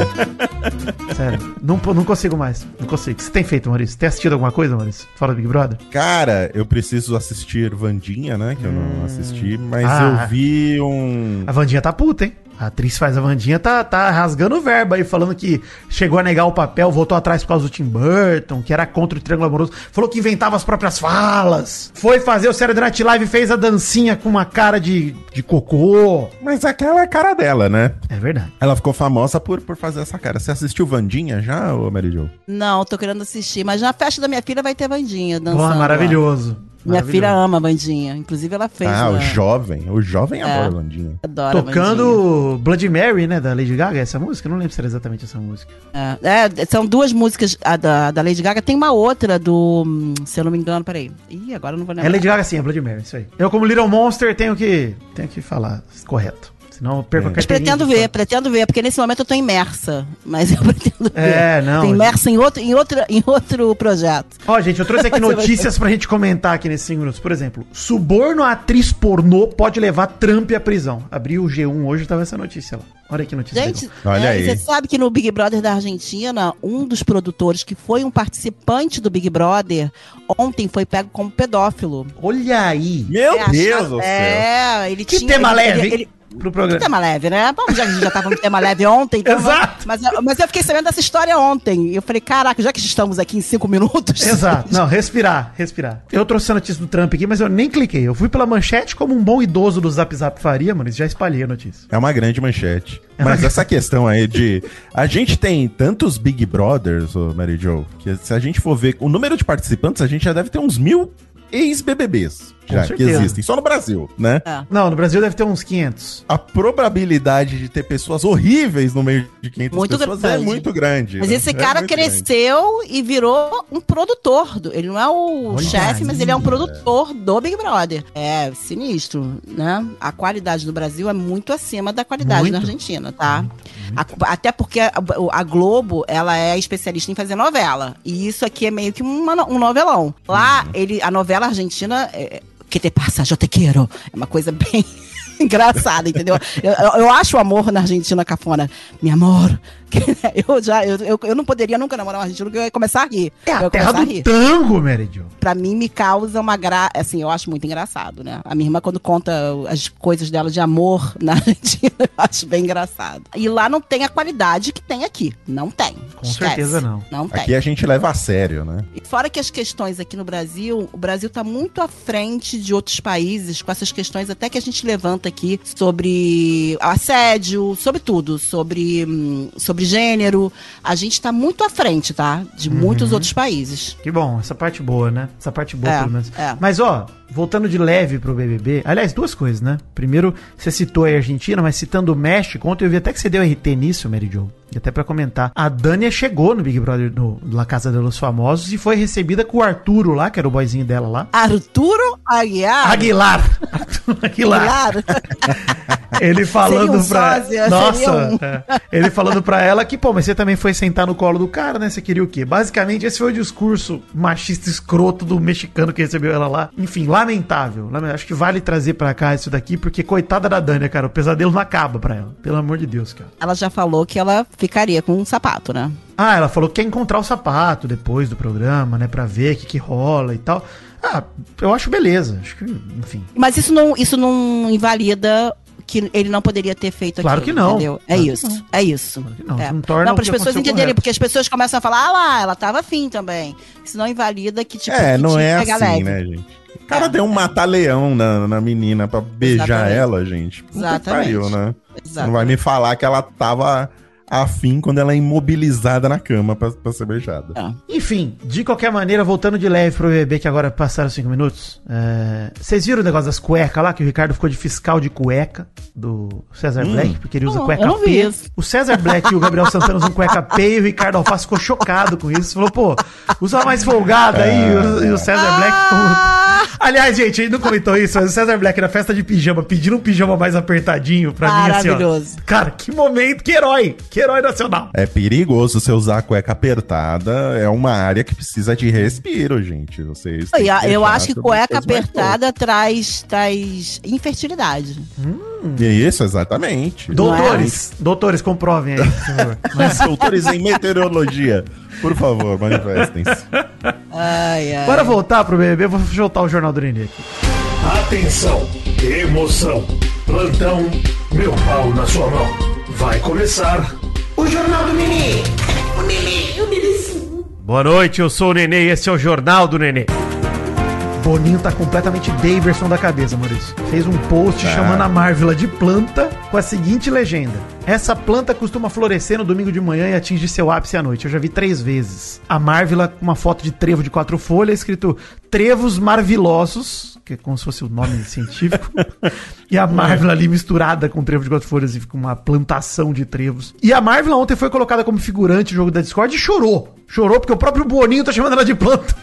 sério. Não, não consigo mais. Não consigo. O que você tem feito, Maurício? Tem assistido alguma coisa, Maurício? Fora do Big Brother? Cara, eu preciso assistir Vandinha, né? Que eu não assisti, mas Ah. eu vi um. A Vandinha tá puta, hein? A atriz faz a Vandinha, tá, tá rasgando o verbo aí, falando que chegou a negar o papel, voltou atrás por causa do Tim Burton, que era contra o Triângulo Amoroso, falou que inventava as próprias falas, foi fazer o Saturday Night Live e fez a dancinha com uma cara de, de cocô. Mas aquela é a cara dela, né? É verdade. Ela ficou famosa por, por fazer essa cara. Você assistiu Vandinha já, ô Mary Jo? Não, tô querendo assistir, mas na festa da minha filha vai ter Vandinha dançando. Porra, lá. maravilhoso. Minha Maravilhoso. filha ama Vandinha. Inclusive, ela fez. Ah, o uma- jovem. O jovem É. adora Vandinha. Adora Vandinha. Tocando Blood Mary, né, da Lady Gaga, essa música? Eu Não lembro se era exatamente essa música. É, é, são duas músicas a da, da Lady Gaga. Tem uma outra do. Se eu não me engano, peraí. Ih, agora eu não vou É lembrar. Lady Gaga sim, é Blood Mary, isso aí. Eu como Little Monster tenho que, tenho que falar correto. Senão eu perco a Mas pretendo ver, pretendo ver, porque nesse momento eu tô imersa. Mas eu pretendo ver. É, não, Tô imersa em outro, em, outro, em outro projeto. Ó, gente, eu trouxe aqui notícias pra gente comentar aqui nesses 5 minutos. Por exemplo, suborno a atriz pornô pode levar Trump à prisão. Abriu o G1 hoje, tava essa notícia lá. Olha que notícia Gente. Olha é, aí. você sabe que no Big Brother da Argentina, um dos produtores, que foi um participante do Big Brother, ontem foi pego como pedófilo. Olha aí. Meu É, Deus do céu. É, ele Que tinha. tema ele- leve, ele- ele- Pro Que programa. tema leve, né? Vamos, já que a gente já tava no tema leve ontem. então Exato. Mas, mas eu fiquei sabendo dessa história ontem. E eu falei, caraca, já que estamos aqui em cinco minutos. Exato. Não, respirar, respirar. Eu trouxe a notícia do Trump aqui, mas eu nem cliquei. Eu fui pela manchete como um bom idoso do Zap Zap faria, mano. e Já espalhei a notícia. É uma grande manchete. É Mas essa questão aí de. A gente tem tantos Big Brothers, ô Mary Jo, que se a gente for ver o número de participantes, a gente já deve ter uns mil ex-BBBs já que existem, só no Brasil, né? É. Não, no Brasil deve ter uns 500. A probabilidade de ter pessoas horríveis no meio de 500 Muito pessoas é grande. muito grande. Mas né? esse É cara grande. cresceu e virou um produtor. do- ele não é o chefe, mas ele é um produtor do Big Brother. É sinistro, né? A qualidade do Brasil é muito acima da qualidade Muito. na Argentina, tá? A- até porque a, a Globo, ela é especialista em fazer novela. E isso aqui é meio que uma um novelão. Lá, Uhum. ele, a novela argentina... É, que te passa, eu te quero. É uma coisa bem engraçada, entendeu? Eu, eu- eu acho o amor na Argentina cafona. Meu amor. Eu já, eu, eu, eu não poderia nunca namorar um argentino, porque eu ia começar a rir. É eu a terra do rir. tango, Meridio. Pra mim, me causa uma gra... Assim, eu acho muito engraçado, né? A minha irmã, quando conta as coisas dela de amor na Argentina, eu acho bem engraçado. E lá não tem a qualidade que tem aqui. Não tem. Com certeza não. Não tem. Aqui a gente leva a sério, né? E fora que as questões aqui no Brasil, o Brasil está muito à frente de outros países com essas questões até que a gente levanta aqui sobre assédio, sobre tudo, sobre, hum, sobre gênero. A gente está muito à frente, tá? De muitos outros países. Que bom, essa parte boa, né? Essa parte boa, É, pelo menos. é. Mas, ó, voltando de leve pro BBB. Aliás, duas coisas, né? Primeiro, você citou aí a Argentina, mas citando o México, ontem eu vi até que você deu RT nisso, Mary Jo. E até pra comentar. A Dânia chegou no Big Brother, no La Casa de los Famosos, e foi recebida com o Arturo lá, que era o boyzinho dela lá. Arturo Aguiar. Aguilar! Arturo Aguilar. Aguilar. Ele falando um pra. sósia, Nossa! um- é. Ele falando pra ela que, pô, mas você também foi sentar no colo do cara, né? Você queria o quê? Basicamente, esse foi o discurso machista escroto do mexicano que recebeu ela lá. Enfim, lamentável. Lame- Acho que vale trazer pra cá isso daqui, porque coitada da Dânia, cara. O pesadelo não acaba pra ela. Pelo amor de Deus, cara. Ela já falou que ela ficaria com um sapato, né? Ah, ela falou que quer encontrar o sapato depois do programa, né? Pra ver o que, que rola e tal. Ah, eu acho beleza. Acho que, enfim. Mas isso não, isso não invalida que ele não poderia ter feito Claro aquilo, que não. entendeu? É Claro que isso, não. é isso. Claro que não. É. Não torna o para as que pessoas entenderem, correto. porque as pessoas começam a falar, ah lá, ela tava afim também. Isso não invalida que, tipo, é, que não é que assim, leve. né, gente? O cara É. deu um mata-leão na, na menina pra beijar Exatamente. ela, gente. Puta Exatamente. pariu, né? Exato. Não vai me falar que ela tava afim quando ela é imobilizada na cama pra, pra ser beijada. É. Enfim, de qualquer maneira, voltando de leve pro BBB, que agora passaram cinco minutos. é, Vocês viram o negócio das cuecas lá, que o Ricardo ficou de fiscal de cueca do César Black, porque ele usa Não, cueca P. O César Black e o Gabriel Santana usam cueca P e o Ricardo Alface ficou chocado com isso. Falou, pô, usa mais folgada aí. E o- E o César Black Ah! ficou... Aliás, gente, ele não comentou isso, mas o César Black na festa de pijama, pedindo um pijama mais apertadinho pra mim, assim, ó. Maravilhoso. Cara, que momento, que herói, que herói nacional. É perigoso você usar a cueca apertada. É uma área que precisa de respiro, gente. Vocês. têm E a- que Eu deixar acho que cueca mais apertada traz, traz infertilidade. boas. Isso, exatamente. Doutores, doutores, comprovem aí, por favor. Mas doutores em meteorologia, por favor, manifestem-se. Ai, ai. Bora voltar pro BBB, vou soltar o Jornal do Nenê aqui. Atenção, emoção, plantão, meu pau na sua mão. Vai começar o Jornal do Nenê. O Nenê, o Nenê Boa noite, eu sou o Nenê e esse é o Jornal do Nenê. Boninho tá completamente Daverson da cabeça, Maurício. Fez um post Tá. chamando a Marvila de planta com a seguinte legenda. Essa planta costuma florescer no domingo de manhã e atinge seu ápice à noite. Eu já vi três vezes. A Marvila com uma foto de trevo de quatro folhas, escrito Trevos Marvilosos, que é como se fosse o nome científico. e a Marvila ali misturada com trevo de quatro folhas e com uma plantação de trevos. E a Marvila ontem foi colocada como figurante no jogo da Discord e chorou. Chorou porque o próprio Boninho tá chamando ela de planta.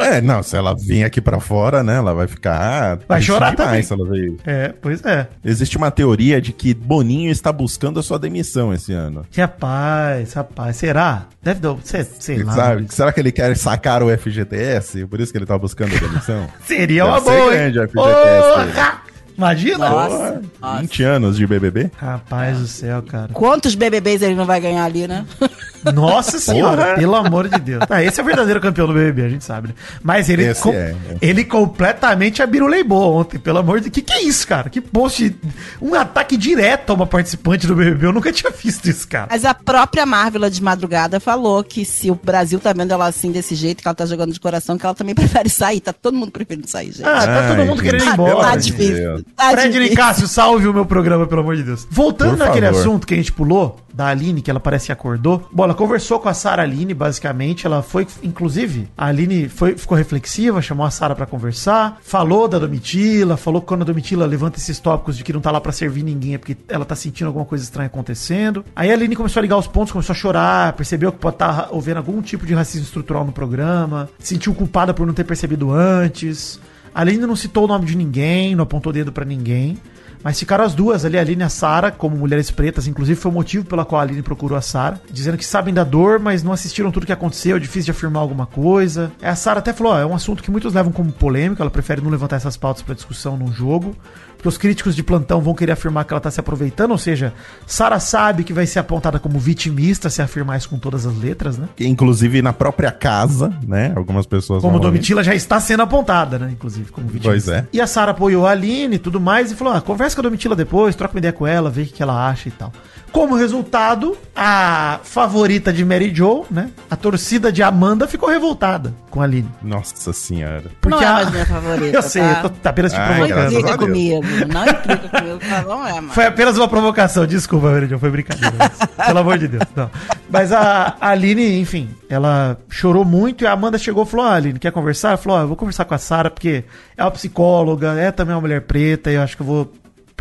É, não, se ela vir aqui pra fora, né, ela vai ficar. Vai triste chorar demais se ela vir. É, pois é. Existe uma teoria de que Boninho está buscando a sua demissão esse ano. Rapaz, rapaz, será? Deve dar. Sei, sei lá. Sabe? Será que ele quer sacar o FGTS? Por isso que ele tá buscando a demissão? Seria Deve uma ser boa, grande hein? a FGTS Porra! Imagina? Nossa, nossa. 20 anos de BBB? Rapaz do céu, cara. Quantos BBBs ele não vai ganhar ali, né? Nossa senhora, Porra. pelo amor de Deus. Ah, esse é o verdadeiro campeão do BBB, a gente sabe, né? Mas ele, com- é, é. ele completamente abiruleibou ontem, pelo amor de Deus. Que que é isso, cara? Que post, um ataque direto a uma participante do BBB. Eu nunca tinha visto isso, cara. Mas a própria Marvel de madrugada falou que se o Brasil tá vendo ela assim desse jeito, que ela tá jogando de coração, que ela também prefere sair. Tá todo mundo preferindo sair, gente. Ah, tá todo Ai, mundo gente, querendo ir tá, embora. tá de difícil. Tá Fred. Nicásio, salve o meu programa, pelo amor de Deus. Voltando Por naquele favor. assunto que a gente pulou, da Aline, que ela parece que acordou. Bom, ela conversou com a Sara Aline, basicamente. Ela foi, inclusive, a Aline foi, ficou reflexiva, chamou a Sara pra conversar, falou da Domitila, falou que quando a Domitila levanta esses tópicos de que não tá lá pra servir ninguém é porque ela tá sentindo alguma coisa estranha acontecendo. Aí a Aline começou a ligar os pontos, começou a chorar, percebeu que pode estar havendo algum tipo de racismo estrutural no programa, se sentiu culpada por não ter percebido antes. A Aline não citou o nome de ninguém, não apontou dedo pra ninguém. Mas ficaram as duas ali, a Aline e a Sara, como mulheres pretas. Inclusive, foi o motivo pela qual a Aline procurou a Sara. Dizendo que sabem da dor, mas não assistiram tudo que aconteceu. É difícil de afirmar alguma coisa. A Sara até falou: ó, é um assunto que muitos levam como polêmico. Ela prefere não levantar essas pautas pra discussão num jogo. Porque os críticos de plantão vão querer afirmar que ela tá se aproveitando. Ou seja, Sara sabe que vai ser apontada como vitimista se afirmar isso com todas as letras, né? Inclusive na própria casa, né? Algumas pessoas. Como Domitila já está sendo apontada, né? Inclusive, como vitimista. Pois é. E a Sara apoiou a Aline e tudo mais e falou: ah, conversa com a Domitila depois, troca uma ideia com ela, vê o que ela acha e tal. Como resultado, a favorita de Mary Jo, né? A torcida de Amanda ficou revoltada com a Aline. Nossa senhora. Não é a- mais minha favorita, Eu sei, tá? eu tô tá apenas te Ai, Não provocando. a implica comigo. Não implica comigo. tá? Não é, mano. Foi apenas uma provocação, desculpa, Mary Jo, foi brincadeira. mas, pelo amor de Deus. Não. Mas a a Aline, enfim, ela chorou muito e a Amanda chegou e falou: ah, Aline, quer conversar? Ela falou: ah, eu vou conversar com a Sara porque é uma psicóloga, é também uma mulher preta e eu acho que eu vou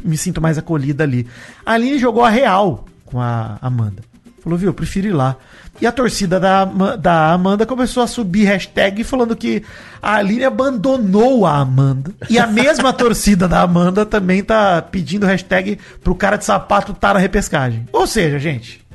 me sinto mais acolhida ali. A Aline jogou a real com a Amanda. Falou, viu, eu prefiro ir lá. E a torcida da, da Amanda começou a subir hashtag falando que a Aline abandonou a Amanda. E a mesma torcida da Amanda também tá pedindo hashtag pro cara de sapato tá na repescagem. Ou seja, gente,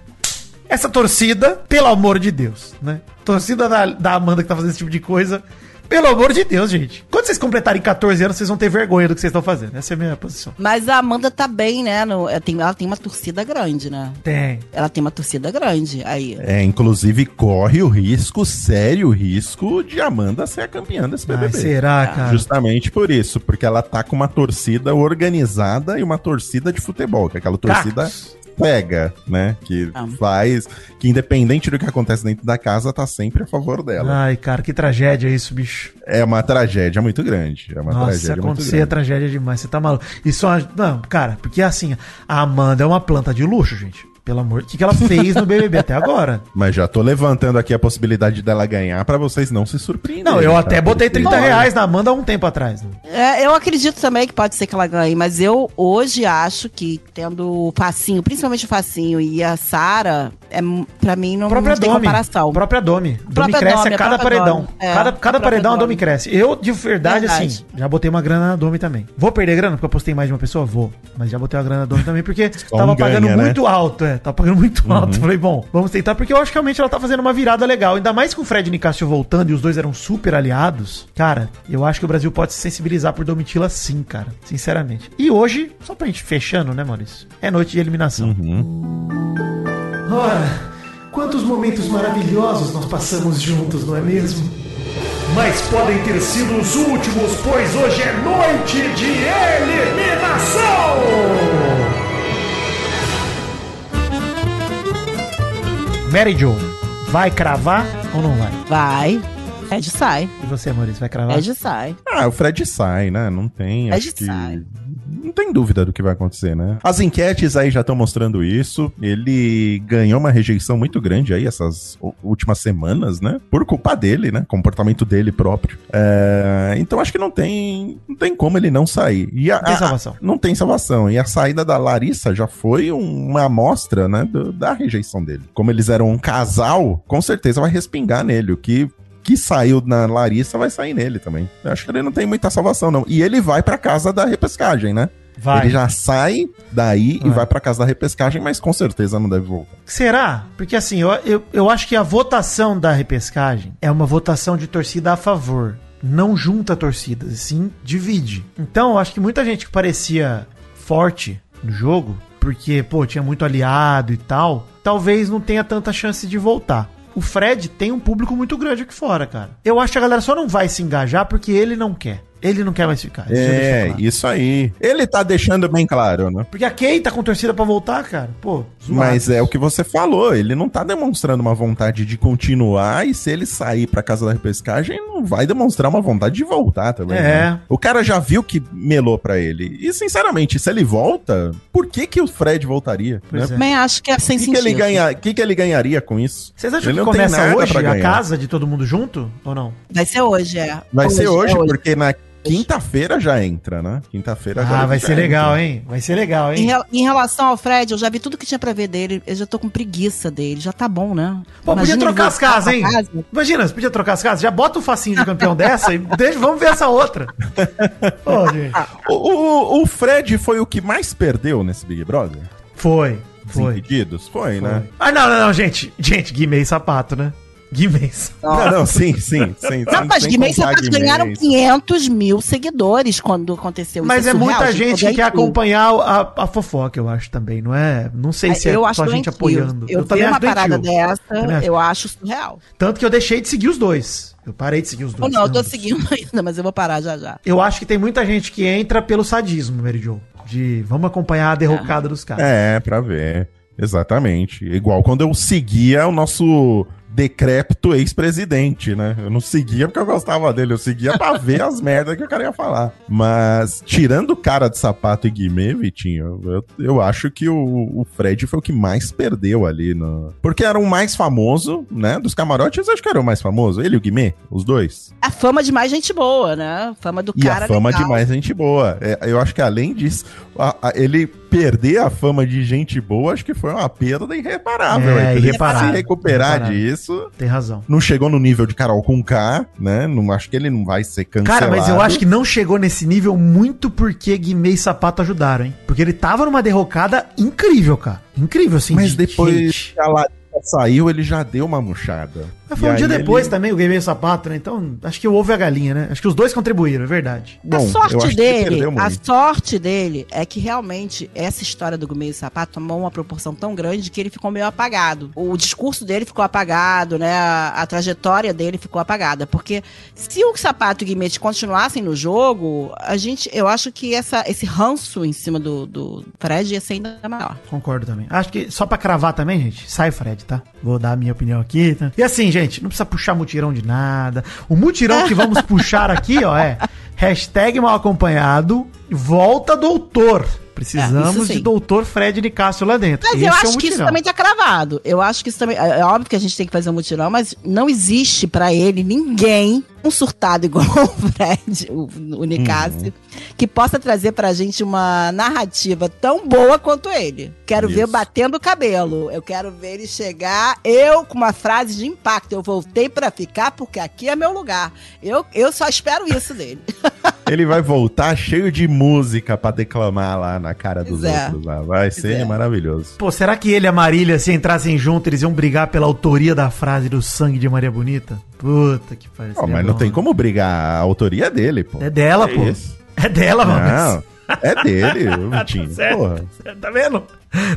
essa torcida, pelo amor de Deus, né? Torcida da, da Amanda que tá fazendo esse tipo de coisa. Pelo amor de Deus, gente. Quando vocês completarem 14 anos, vocês vão ter vergonha do que vocês estão fazendo. Essa é a minha posição. Mas a Amanda tá bem, né? No, ela, tem, ela tem uma torcida grande, né? Tem. Ela tem uma torcida grande. Aí. É, inclusive corre o risco, sério risco, de Amanda ser a campeã desse Ai, BBB. será, cara? Justamente por isso, porque ela tá com uma torcida organizada e uma torcida de futebol, que é aquela torcida Cacos. Pega, né? Que Ah. faz, que independente do que acontece dentro da casa, tá sempre a favor dela. Ai, cara, que tragédia isso, bicho. É uma tragédia muito grande. É uma Nossa, se tragédia muito acontecer é grande. tragédia demais. Você tá maluco. Isso é uma- Não, cara, porque assim, a Amanda é uma planta de luxo, gente. Pelo amor, o que, que ela fez no BBB até agora? Mas já tô levantando aqui a possibilidade dela ganhar pra vocês não se surpreenderem. Não, eu tá? até botei 30 Porque- reais na Amanda há um tempo atrás. né? É, eu acredito também que pode ser que ela ganhe, mas eu hoje acho que tendo o Facinho, principalmente o Facinho e a Sara, é, pra mim não, própria não tem Domi. comparação. Própria Domi. Domi Própria cresce Domi, a a cada paredão. Domi. É, cada cada paredão a Domi cresce. Eu, de verdade, Verdade. assim, já botei uma grana na Domi também. Vou perder grana porque eu postei mais de uma pessoa? Vou. Mas já botei uma grana na Domi também porque tava um pagando ganha, né? muito alto, é. Tava pagando muito alto. Falei, bom, vamos tentar porque eu acho que realmente ela tá fazendo uma virada legal. Ainda mais com o Fred e Nicásio voltando e os dois eram super aliados. Cara, eu acho que o Brasil pode se sensibilizar por Domitila sim, cara. Sinceramente. E hoje, só pra gente fechando, né, Maurício? É noite de eliminação. Ora, quantos momentos maravilhosos nós passamos juntos, não é mesmo? Mas podem ter sido os últimos, pois hoje é noite de eliminação! Mary Jo, vai cravar ou não vai? Vai. Ed sai. E você, Maurício, vai cravar? Ed sai. Ah, o Fred sai, né? Não tem. Fred acho que... Não tem dúvida do que vai acontecer, né? As enquetes aí já estão mostrando isso. Ele ganhou uma rejeição muito grande aí essas últimas semanas, né? Por culpa dele, né? Comportamento dele próprio. É, Então acho que não tem, não tem como ele não sair. E a- Não tem a- salvação. não tem salvação. E a saída da Larissa já foi um- uma amostra, né? do- da rejeição dele. Como eles eram um casal, com certeza vai respingar nele. O que que saiu na Larissa vai sair nele também. Eu acho que ele não tem muita salvação, não. E ele vai pra casa da repescagem, né? Vai. Ele já sai daí e Vai. pra casa da repescagem, mas com certeza não deve voltar. Será? Porque assim, eu, eu, eu acho que a votação da repescagem é uma votação de torcida a favor. Não junta torcidas, sim divide. Então, eu acho que muita gente que parecia forte no jogo, porque, pô, tinha muito aliado e tal, talvez não tenha tanta chance de voltar. O Fred tem um público muito grande aqui fora, cara. Eu acho que a galera só não vai se engajar porque ele não quer. Ele não quer mais ficar. isso já deixou É, claro. isso aí. Ele tá deixando bem claro, né? Porque a Kay tá com torcida pra voltar, cara. Pô, zoado. Mas é o que você falou, ele não tá demonstrando uma vontade de continuar e se ele sair pra casa da repescagem, não vai demonstrar uma vontade de voltar também. É. né? O cara já viu que melou pra ele. E sinceramente, se ele volta, por que que o Fred voltaria? Né? é. Também acho que é sem O que, que, sentido. ele ganha, que, que ele ganharia com isso? Vocês acham Ele que não tem começa hoje a casa de todo mundo junto? Ou não? Vai ser hoje, é. Vai ser hoje, é porque na quinta-feira já entra, né? Quinta-feira Ah, vai já ser legal, entra. hein? Vai ser legal, Em, hein? rel- em relação ao Fred, eu já vi tudo que tinha pra ver dele. Eu já tô com preguiça dele. Já tá bom, né? Pô, podia Imagina trocar ele as casas, hein? casa. Imagina, você podia trocar as casas. Já bota o facinho de campeão dessa e deixa, vamos ver essa outra. Pô, gente. O, o, o Fred foi o que mais perdeu nesse Big Brother? Foi, foi. Desimpedidos? Foi, né? Ah, não, não, não, gente. Gente, Guimê e Sapato, né? Guimê. Não, não, sim, sim, sim. Não, mas sem Guimarães contar Sapatos ganharam Guimarães. 500 mil seguidores quando aconteceu Mas é surreal, muita gente, gente que quer acompanhar a, a fofoca, eu acho também, não é? Não sei se é eu acho só gente doentio. apoiando. Eu, também vi uma acho parada dessa, Também acho. eu acho surreal. Tanto que eu deixei de seguir os dois. Eu parei de seguir os dois. não, eu tô Ambos. seguindo ainda, mas eu vou parar já já. Eu acho que tem muita gente que entra pelo sadismo, Mary Jo. De vamos acompanhar a derrocada dos caras. É, pra ver. Exatamente. Igual quando eu seguia o nosso decrépito ex-presidente, né? Eu não seguia porque eu gostava dele, eu seguia pra ver as merdas que o cara ia falar. Mas, tirando o cara de sapato e Guimê, Vitinho, eu, eu acho que o, o Fred foi o que mais perdeu ali. No... Porque era o mais famoso, né? Dos camarotes, eu acho que era o mais famoso. Ele e o Guimê, os dois. A fama de mais gente boa, né? Fama do E cara a fama legal. de mais gente boa. É, eu acho que além disso, a- a- ele perder a fama de gente boa, acho que foi uma perda irreparável. É, ele irreparável, Se recuperar irreparável. disso. Tem razão. Não chegou no nível de Carol com K, né? Não acho que ele não vai ser cancelado. Cara, mas eu acho que não chegou nesse nível muito porque Guimê e Sapato ajudaram, hein? Porque ele tava numa derrocada incrível, cara. Incrível, assim. Mas de depois gente. a saiu, ele já deu uma murchada. Mas foi E um dia depois ele- também, o Guimê e o Sapato, né? Então, acho que o ovo e a galinha, né? Acho que os dois contribuíram, é verdade. A Bom, eu sorte dele, a sorte dele é que realmente essa história do e Sapato tomou uma proporção tão grande que ele ficou meio apagado. O discurso dele ficou apagado, né? A, a trajetória dele ficou apagada. Porque se o Sapato e o Guimete continuassem no jogo, a gente, eu acho que essa, esse ranço em cima do, do Fred ia ser ainda maior. Concordo também. Acho que só pra cravar também, gente, sai Fred, tá? Vou dar a minha opinião aqui. Tá? E assim, gente, não precisa puxar mutirão de nada. O mutirão que vamos puxar aqui, ó, é hashtag mal acompanhado volta doutor. É, Precisamos sim. de doutor Fred Nicásio lá dentro. Mas eu Esse é acho o que isso também tá cravado. Eu acho que isso também. É é óbvio que a gente tem que fazer um mutirão, mas não existe pra ele ninguém, um surtado igual o Fred, o, o Nicásio, que possa trazer pra gente uma narrativa tão boa quanto ele. Quero ver Isso. batendo o cabelo. Eu quero ver ele chegar, eu com uma frase de impacto. Eu voltei pra ficar porque aqui é meu lugar. Eu, eu só espero isso dele. Ele vai voltar cheio de música pra declamar lá na cara dos é. outros lá. Vai ser é. maravilhoso. Pô, será que ele e a Marília, se entrassem juntos, eles iam brigar pela autoria da frase do sangue de Maria Bonita? Puta que pariu. Mas não tem como brigar a autoria dele, pô. É dela, Que pô. isso? É dela, Não, mano. é dele, o Vitinho. certo. Porra. Tá vendo?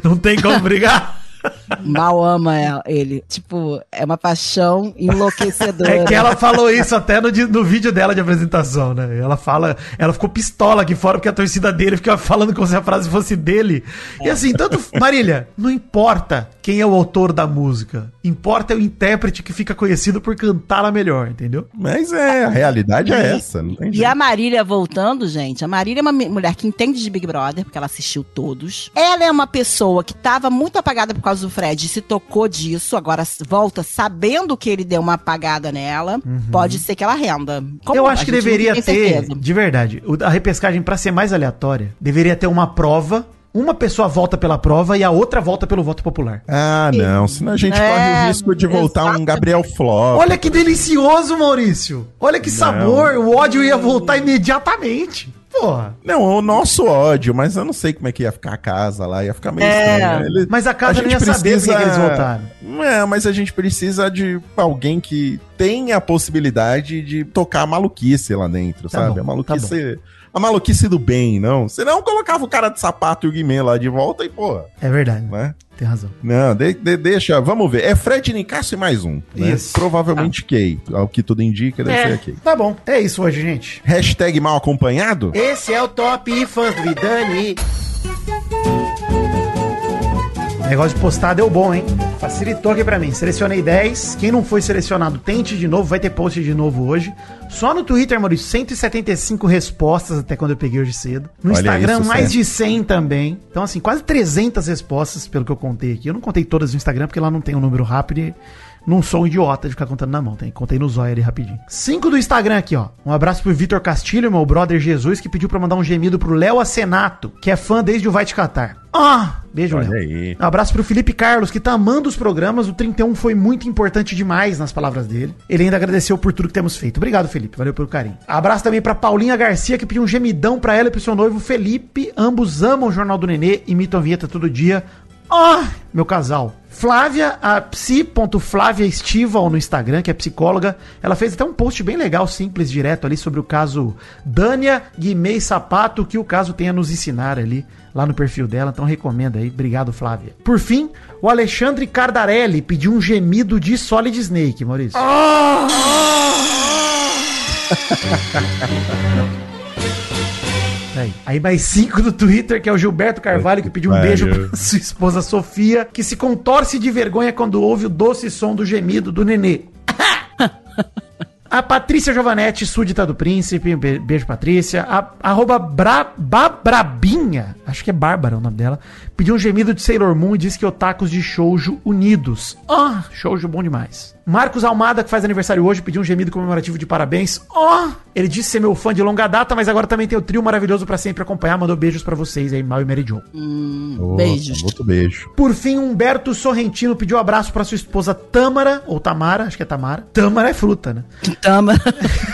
Não tem como brigar. Mal ama ela- ele. Tipo, é uma paixão enlouquecedora. É que ela falou isso até no, no vídeo dela de apresentação, né? Ela fala, ela ficou pistola aqui fora porque a torcida dele ficava falando como se a frase fosse dele. E assim, tanto. Marília, não importa quem é o autor da música. Importa é o intérprete que fica conhecido por cantá-la melhor, entendeu? Mas é, a realidade é essa. Não tem E jeito. a Marília voltando, gente. A Marília é uma mulher que entende de Big Brother, porque ela assistiu todos. Ela é uma pessoa que tava muito apagada por causa do Fred, se tocou disso, agora volta sabendo que ele deu uma apagada nela. Pode ser que ela renda. Como Eu acho que deveria não ter, certeza. de verdade, a repescagem, pra ser mais aleatória, deveria ter uma prova. Uma pessoa vota pela prova e a outra vota pelo voto popular. Ah, não. Senão a gente É, corre o risco de voltar um exatamente. Gabriel Flop. Olha que delicioso, Maurício! Olha que sabor! O ódio ia voltar imediatamente. Porra! Não, o nosso ódio, mas eu não sei como é que ia ficar a casa lá, ia ficar meio É, estranho. Ele- Mas a casa não ia saber por que eles votaram. É, mas a gente precisa de alguém que tenha a possibilidade de tocar a maluquice lá dentro, Tá sabe? bom, a maluquice. A maluquice do bem, não. Senão colocava o cara de sapato e o Guimê lá de volta e, porra, É verdade, né? tem razão. Não, de- de- deixa, vamos ver. É Fred Nicasso e mais um. Né? Isso. Provavelmente Kay. Ao que tudo indica, deve ser a Kay. tá bom. É isso hoje, gente. Hashtag mal acompanhado? Esse é o Top Fãs do Vidani. O negócio de postar deu bom, hein? Facilitou aqui pra mim. Selecionei 10. Quem não foi selecionado, tente de novo. Vai ter post de novo hoje. Só no Twitter, Maurício, 175 respostas até quando eu peguei hoje cedo. No Olha Instagram, isso, mais de 100 também. Então, assim, quase 300 respostas, pelo que eu contei aqui. Eu não contei todas no Instagram, porque lá não tem um número rápido e não sou um idiota de ficar contando na mão. Tem, contei no zóio ali rapidinho. 5 do Instagram aqui, ó. Um abraço pro Vitor Castilho, meu brother Jesus, que pediu pra mandar um gemido pro Léo Acenato, que é fã desde o Vai Te Catar. Ah! Beijo, Olha Léo. aí. Um abraço pro Felipe Carlos, que tá amando os programas. O 31 foi muito importante demais nas palavras dele. Ele ainda agradeceu por tudo que temos feito. Obrigado, Felipe. Valeu pelo carinho. Abraço também pra Paulinha Garcia, que pediu um gemidão pra ela e pro seu noivo Felipe. Ambos amam o Jornal do Nenê, imitam a vinheta todo dia. Ah, meu casal. Flávia, a psi.flávia Estival no Instagram, que é psicóloga, ela fez até um post bem legal, simples, direto ali, sobre o caso Dânia Guimê Sapato, que o caso tem a nos ensinar ali, lá no perfil dela, então recomenda aí. Obrigado, Flávia. Por fim, o Alexandre Cardarelli pediu um gemido de Solid Snake, Maurício. Aí. Aí mais cinco do Twitter, que é o Gilberto Carvalho, que pediu um beijo pra sua esposa Sofia, que se contorce de vergonha quando ouve o doce som do gemido do nenê. A Patrícia Giovanetti, súdita do príncipe, be- beijo Patrícia. A, arroba Bra, Babrabinha, acho que é Bárbara o nome dela, pediu um gemido de Sailor Moon e disse que otakus de shoujo unidos. Ah, shoujo bom demais. Marcos Almada, que faz aniversário hoje, pediu um gemido comemorativo de parabéns. Ó, ele disse ser meu fã de longa data, mas agora também tem o trio maravilhoso pra sempre acompanhar. Mandou beijos pra vocês aí, Mal e Mary Jo. Opa, Beijos. Muito beijo. Por fim, Humberto Sorrentino pediu um abraço pra sua esposa Tâmara, ou Tamara, acho que é Tamara. Tâmara é fruta, né? Tama.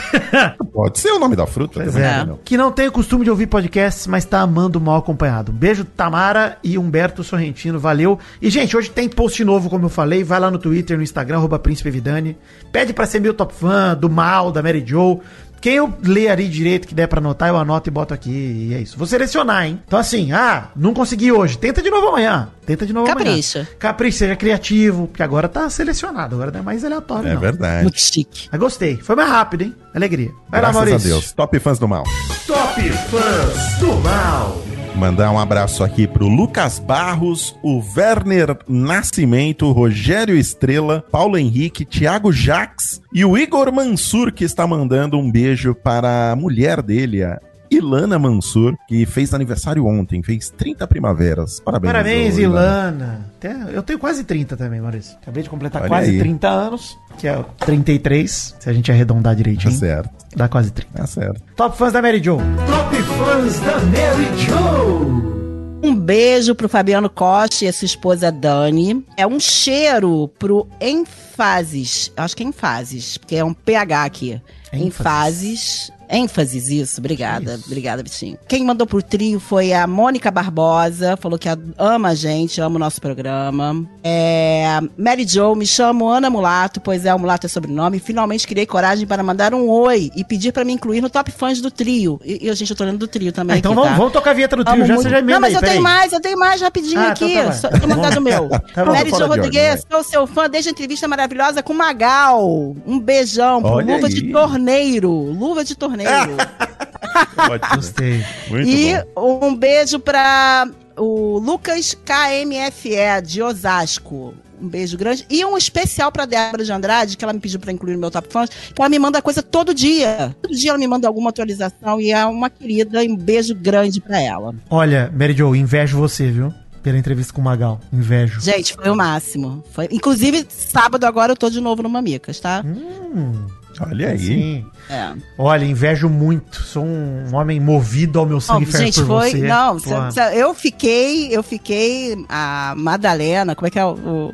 Pode ser o nome da fruta. Pois é. não. Que não tem o costume de ouvir podcasts, mas tá amando o mal acompanhado. Um beijo, Tamara e Humberto Sorrentino. Valeu. E, gente, hoje tem post novo, como eu falei. Vai lá no Twitter, no Instagram, arroba Príncipe Vidani. Pede pra ser meu top fã, do mal, da Mary Joe. Quem eu ler ali direito que der pra anotar, eu anoto e boto aqui. E é isso. Vou selecionar, hein? Então, assim, ah, não consegui hoje. Tenta de novo amanhã. Tenta de novo Capricha. amanhã. Capricha, seja criativo, porque agora tá selecionado. Agora não é mais aleatório, É não. verdade. Muito chique. Mas gostei. Foi mais rápido, hein? Alegria. Vai Graças lá, a Maurício. Deus. Top fãs do mal. Top Fãs do Mal. Mandar um abraço aqui pro Lucas Barros, o Werner Nascimento, o Rogério Estrela, Paulo Henrique, Thiago Jax e o Igor Mansur, que está mandando um beijo para a mulher dele, a Ilana Mansur, que fez aniversário ontem, fez 30 primaveras. Parabéns, Parabéns, ô, Ilana. Até- eu tenho quase 30 também, Maurício. Acabei de completar Olha quase aí. 30 anos, que é 33, se a gente arredondar Tá direitinho. certo, Dá quase 30. tá certo. Top fãs da Mary Joe. Top fãs da Mary Joe. Um beijo pro Fabiano Costa e a sua esposa Dani. É um cheiro pro Enfases. Acho que é Enfases, porque é um PH aqui. ênfases. Enfases. Ênfases, isso. Obrigada. Obrigada, bichinho. Quem mandou pro trio foi a Mônica Barbosa. Falou que ama a gente, ama o nosso programa. É, Mary Jo, me chamo Ana Mulato, pois é, o Mulato é sobrenome. Finalmente criei coragem para mandar um oi e pedir para me incluir no top fãs do trio. E, e a gente, eu tô lendo do trio também. Ah, então aqui, vamos, tá? vamos tocar a vinheta do trio, Amo já muito. você já emenda Não, mas aí, eu tenho peraí. mais, eu tenho mais rapidinho Ah, aqui. então tá. Só- Vou mandar do meu. Tá bom. Mary Jo Rodrigues, sou seu fã desde a entrevista maravilhosa com Magal. Um beijão Olha Luva aí. de Torneiro. Luva de Torneiro. Ótimo. Gostei. Muito e bom. um beijo pra o Lucas KMFE de Osasco. Um beijo grande. E um especial pra Débora de Andrade, que ela me pediu pra incluir no meu Top Fãs, que ela me manda coisa todo dia. Todo dia ela me manda alguma atualização e é uma querida. E um beijo grande pra ela. Olha, Mary Joe, invejo você, viu? Pela entrevista com o Magal. Invejo. Gente, foi o máximo. Foi... Inclusive, sábado agora eu tô de novo no Mamicas, tá? Hum, Olha aí. sim. É. Olha, invejo muito. Sou um homem movido ao meu sangue Não, ferve gente, por foi. você. Não, cê- cê- eu fiquei, eu fiquei. A Madalena, como é que é o. o-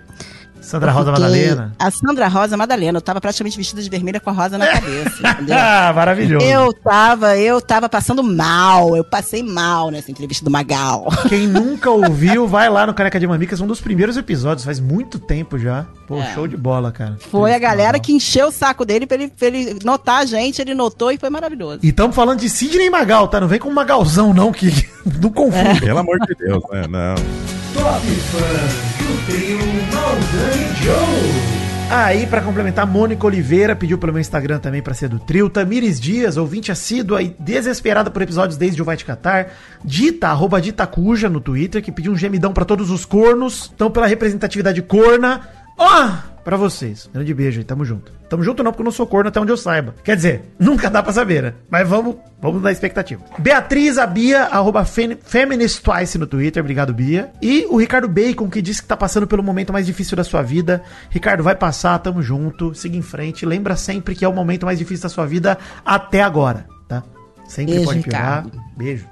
Sandra Rosa Madalena. A Sandra Rosa Madalena. Eu tava praticamente vestida de vermelha com a rosa na cabeça. entendeu? Ah, maravilhoso. Eu tava, eu tava passando mal, eu passei mal nessa entrevista do Magal. Quem nunca ouviu, vai lá no Caneca de Mamicas, um dos primeiros episódios, faz muito tempo já. Pô, É. show de bola, cara. Foi a galera Magal. que encheu o saco dele pra ele, pra ele notar a gente, ele notou e foi maravilhoso. E estamos falando de Sidney Magal, tá? Não vem com Magalzão, não, que não confunde. Pelo amor de Deus, né? Não. Top do trio Maldani Joe. Aí, pra complementar, Mônica Oliveira pediu pelo meu Instagram também pra ser do trio. Tamires Dias, ouvinte assídua e desesperada por episódios desde o Vai Te Catar. Dita, arroba Dita Cuja no Twitter, que pediu um gemidão pra todos os cornos. Então, pela representatividade corna, ó, pra vocês. Grande beijo aí, tamo junto. Tamo junto não, porque eu não sou corno até onde eu saiba. Quer dizer, nunca dá pra saber, né? Mas vamos, vamos na expectativa. Beatriz a Bia, arroba Fem- Feminist Twice no Twitter, obrigado Bia. E o Ricardo Bacon, que disse que tá passando pelo momento mais difícil da sua vida. Ricardo, vai passar, tamo junto, siga em frente. Lembra sempre que é o momento mais difícil da sua vida até agora, tá? Sempre Beijo, pode piorar. Ricardo. Beijo.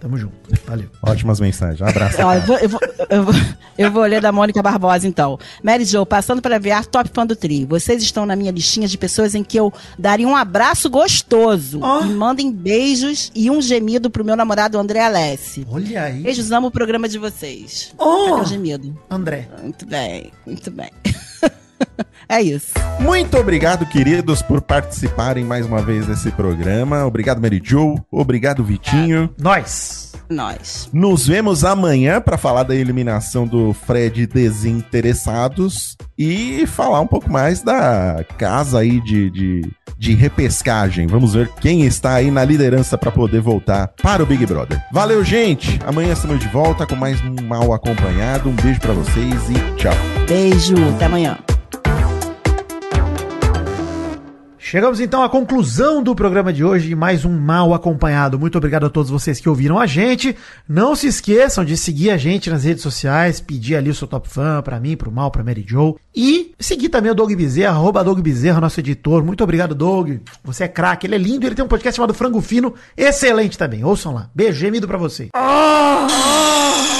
Tamo junto. Valeu. Ótimas mensagens. Um abraço. Ó, eu, vou, eu, vou, eu, vou, eu vou ler da Mônica Barbosa, então. Mary Jo, passando para enviar top fã do Tri. Vocês estão na minha listinha de pessoas em que eu daria um abraço gostoso. Ó. E mandem beijos e um gemido pro meu namorado André Alessi. Olha aí. Beijos, amo o programa de vocês. Ó. Cadê o gemido? André. Muito bem, muito bem. é isso. Muito obrigado, queridos, por participarem mais uma vez desse programa. Obrigado, Mary Jo. Obrigado, Vitinho. Nós. Nós. Nos vemos amanhã para falar da eliminação do Fred Desinteressados e falar um pouco mais da casa aí de, de, de repescagem. Vamos ver quem está aí na liderança para poder voltar para o Big Brother. Valeu, gente! Amanhã estamos de volta com mais um Mal Acompanhado. Um beijo para vocês e tchau. Beijo, até amanhã. Chegamos então à conclusão do programa de hoje, mais um mal acompanhado. Muito obrigado a todos vocês que ouviram a gente. Não se esqueçam de seguir a gente nas redes sociais, pedir ali o seu top fã pra mim, pro mal, pra Mary Joe. E seguir também o Doug Bezerra, arroba Doug Bezerra, nosso editor. Muito obrigado, Doug. Você é craque, ele é lindo, ele tem um podcast chamado Frango Fino, excelente também. Ouçam lá. Beijo, gemido pra você. Ah!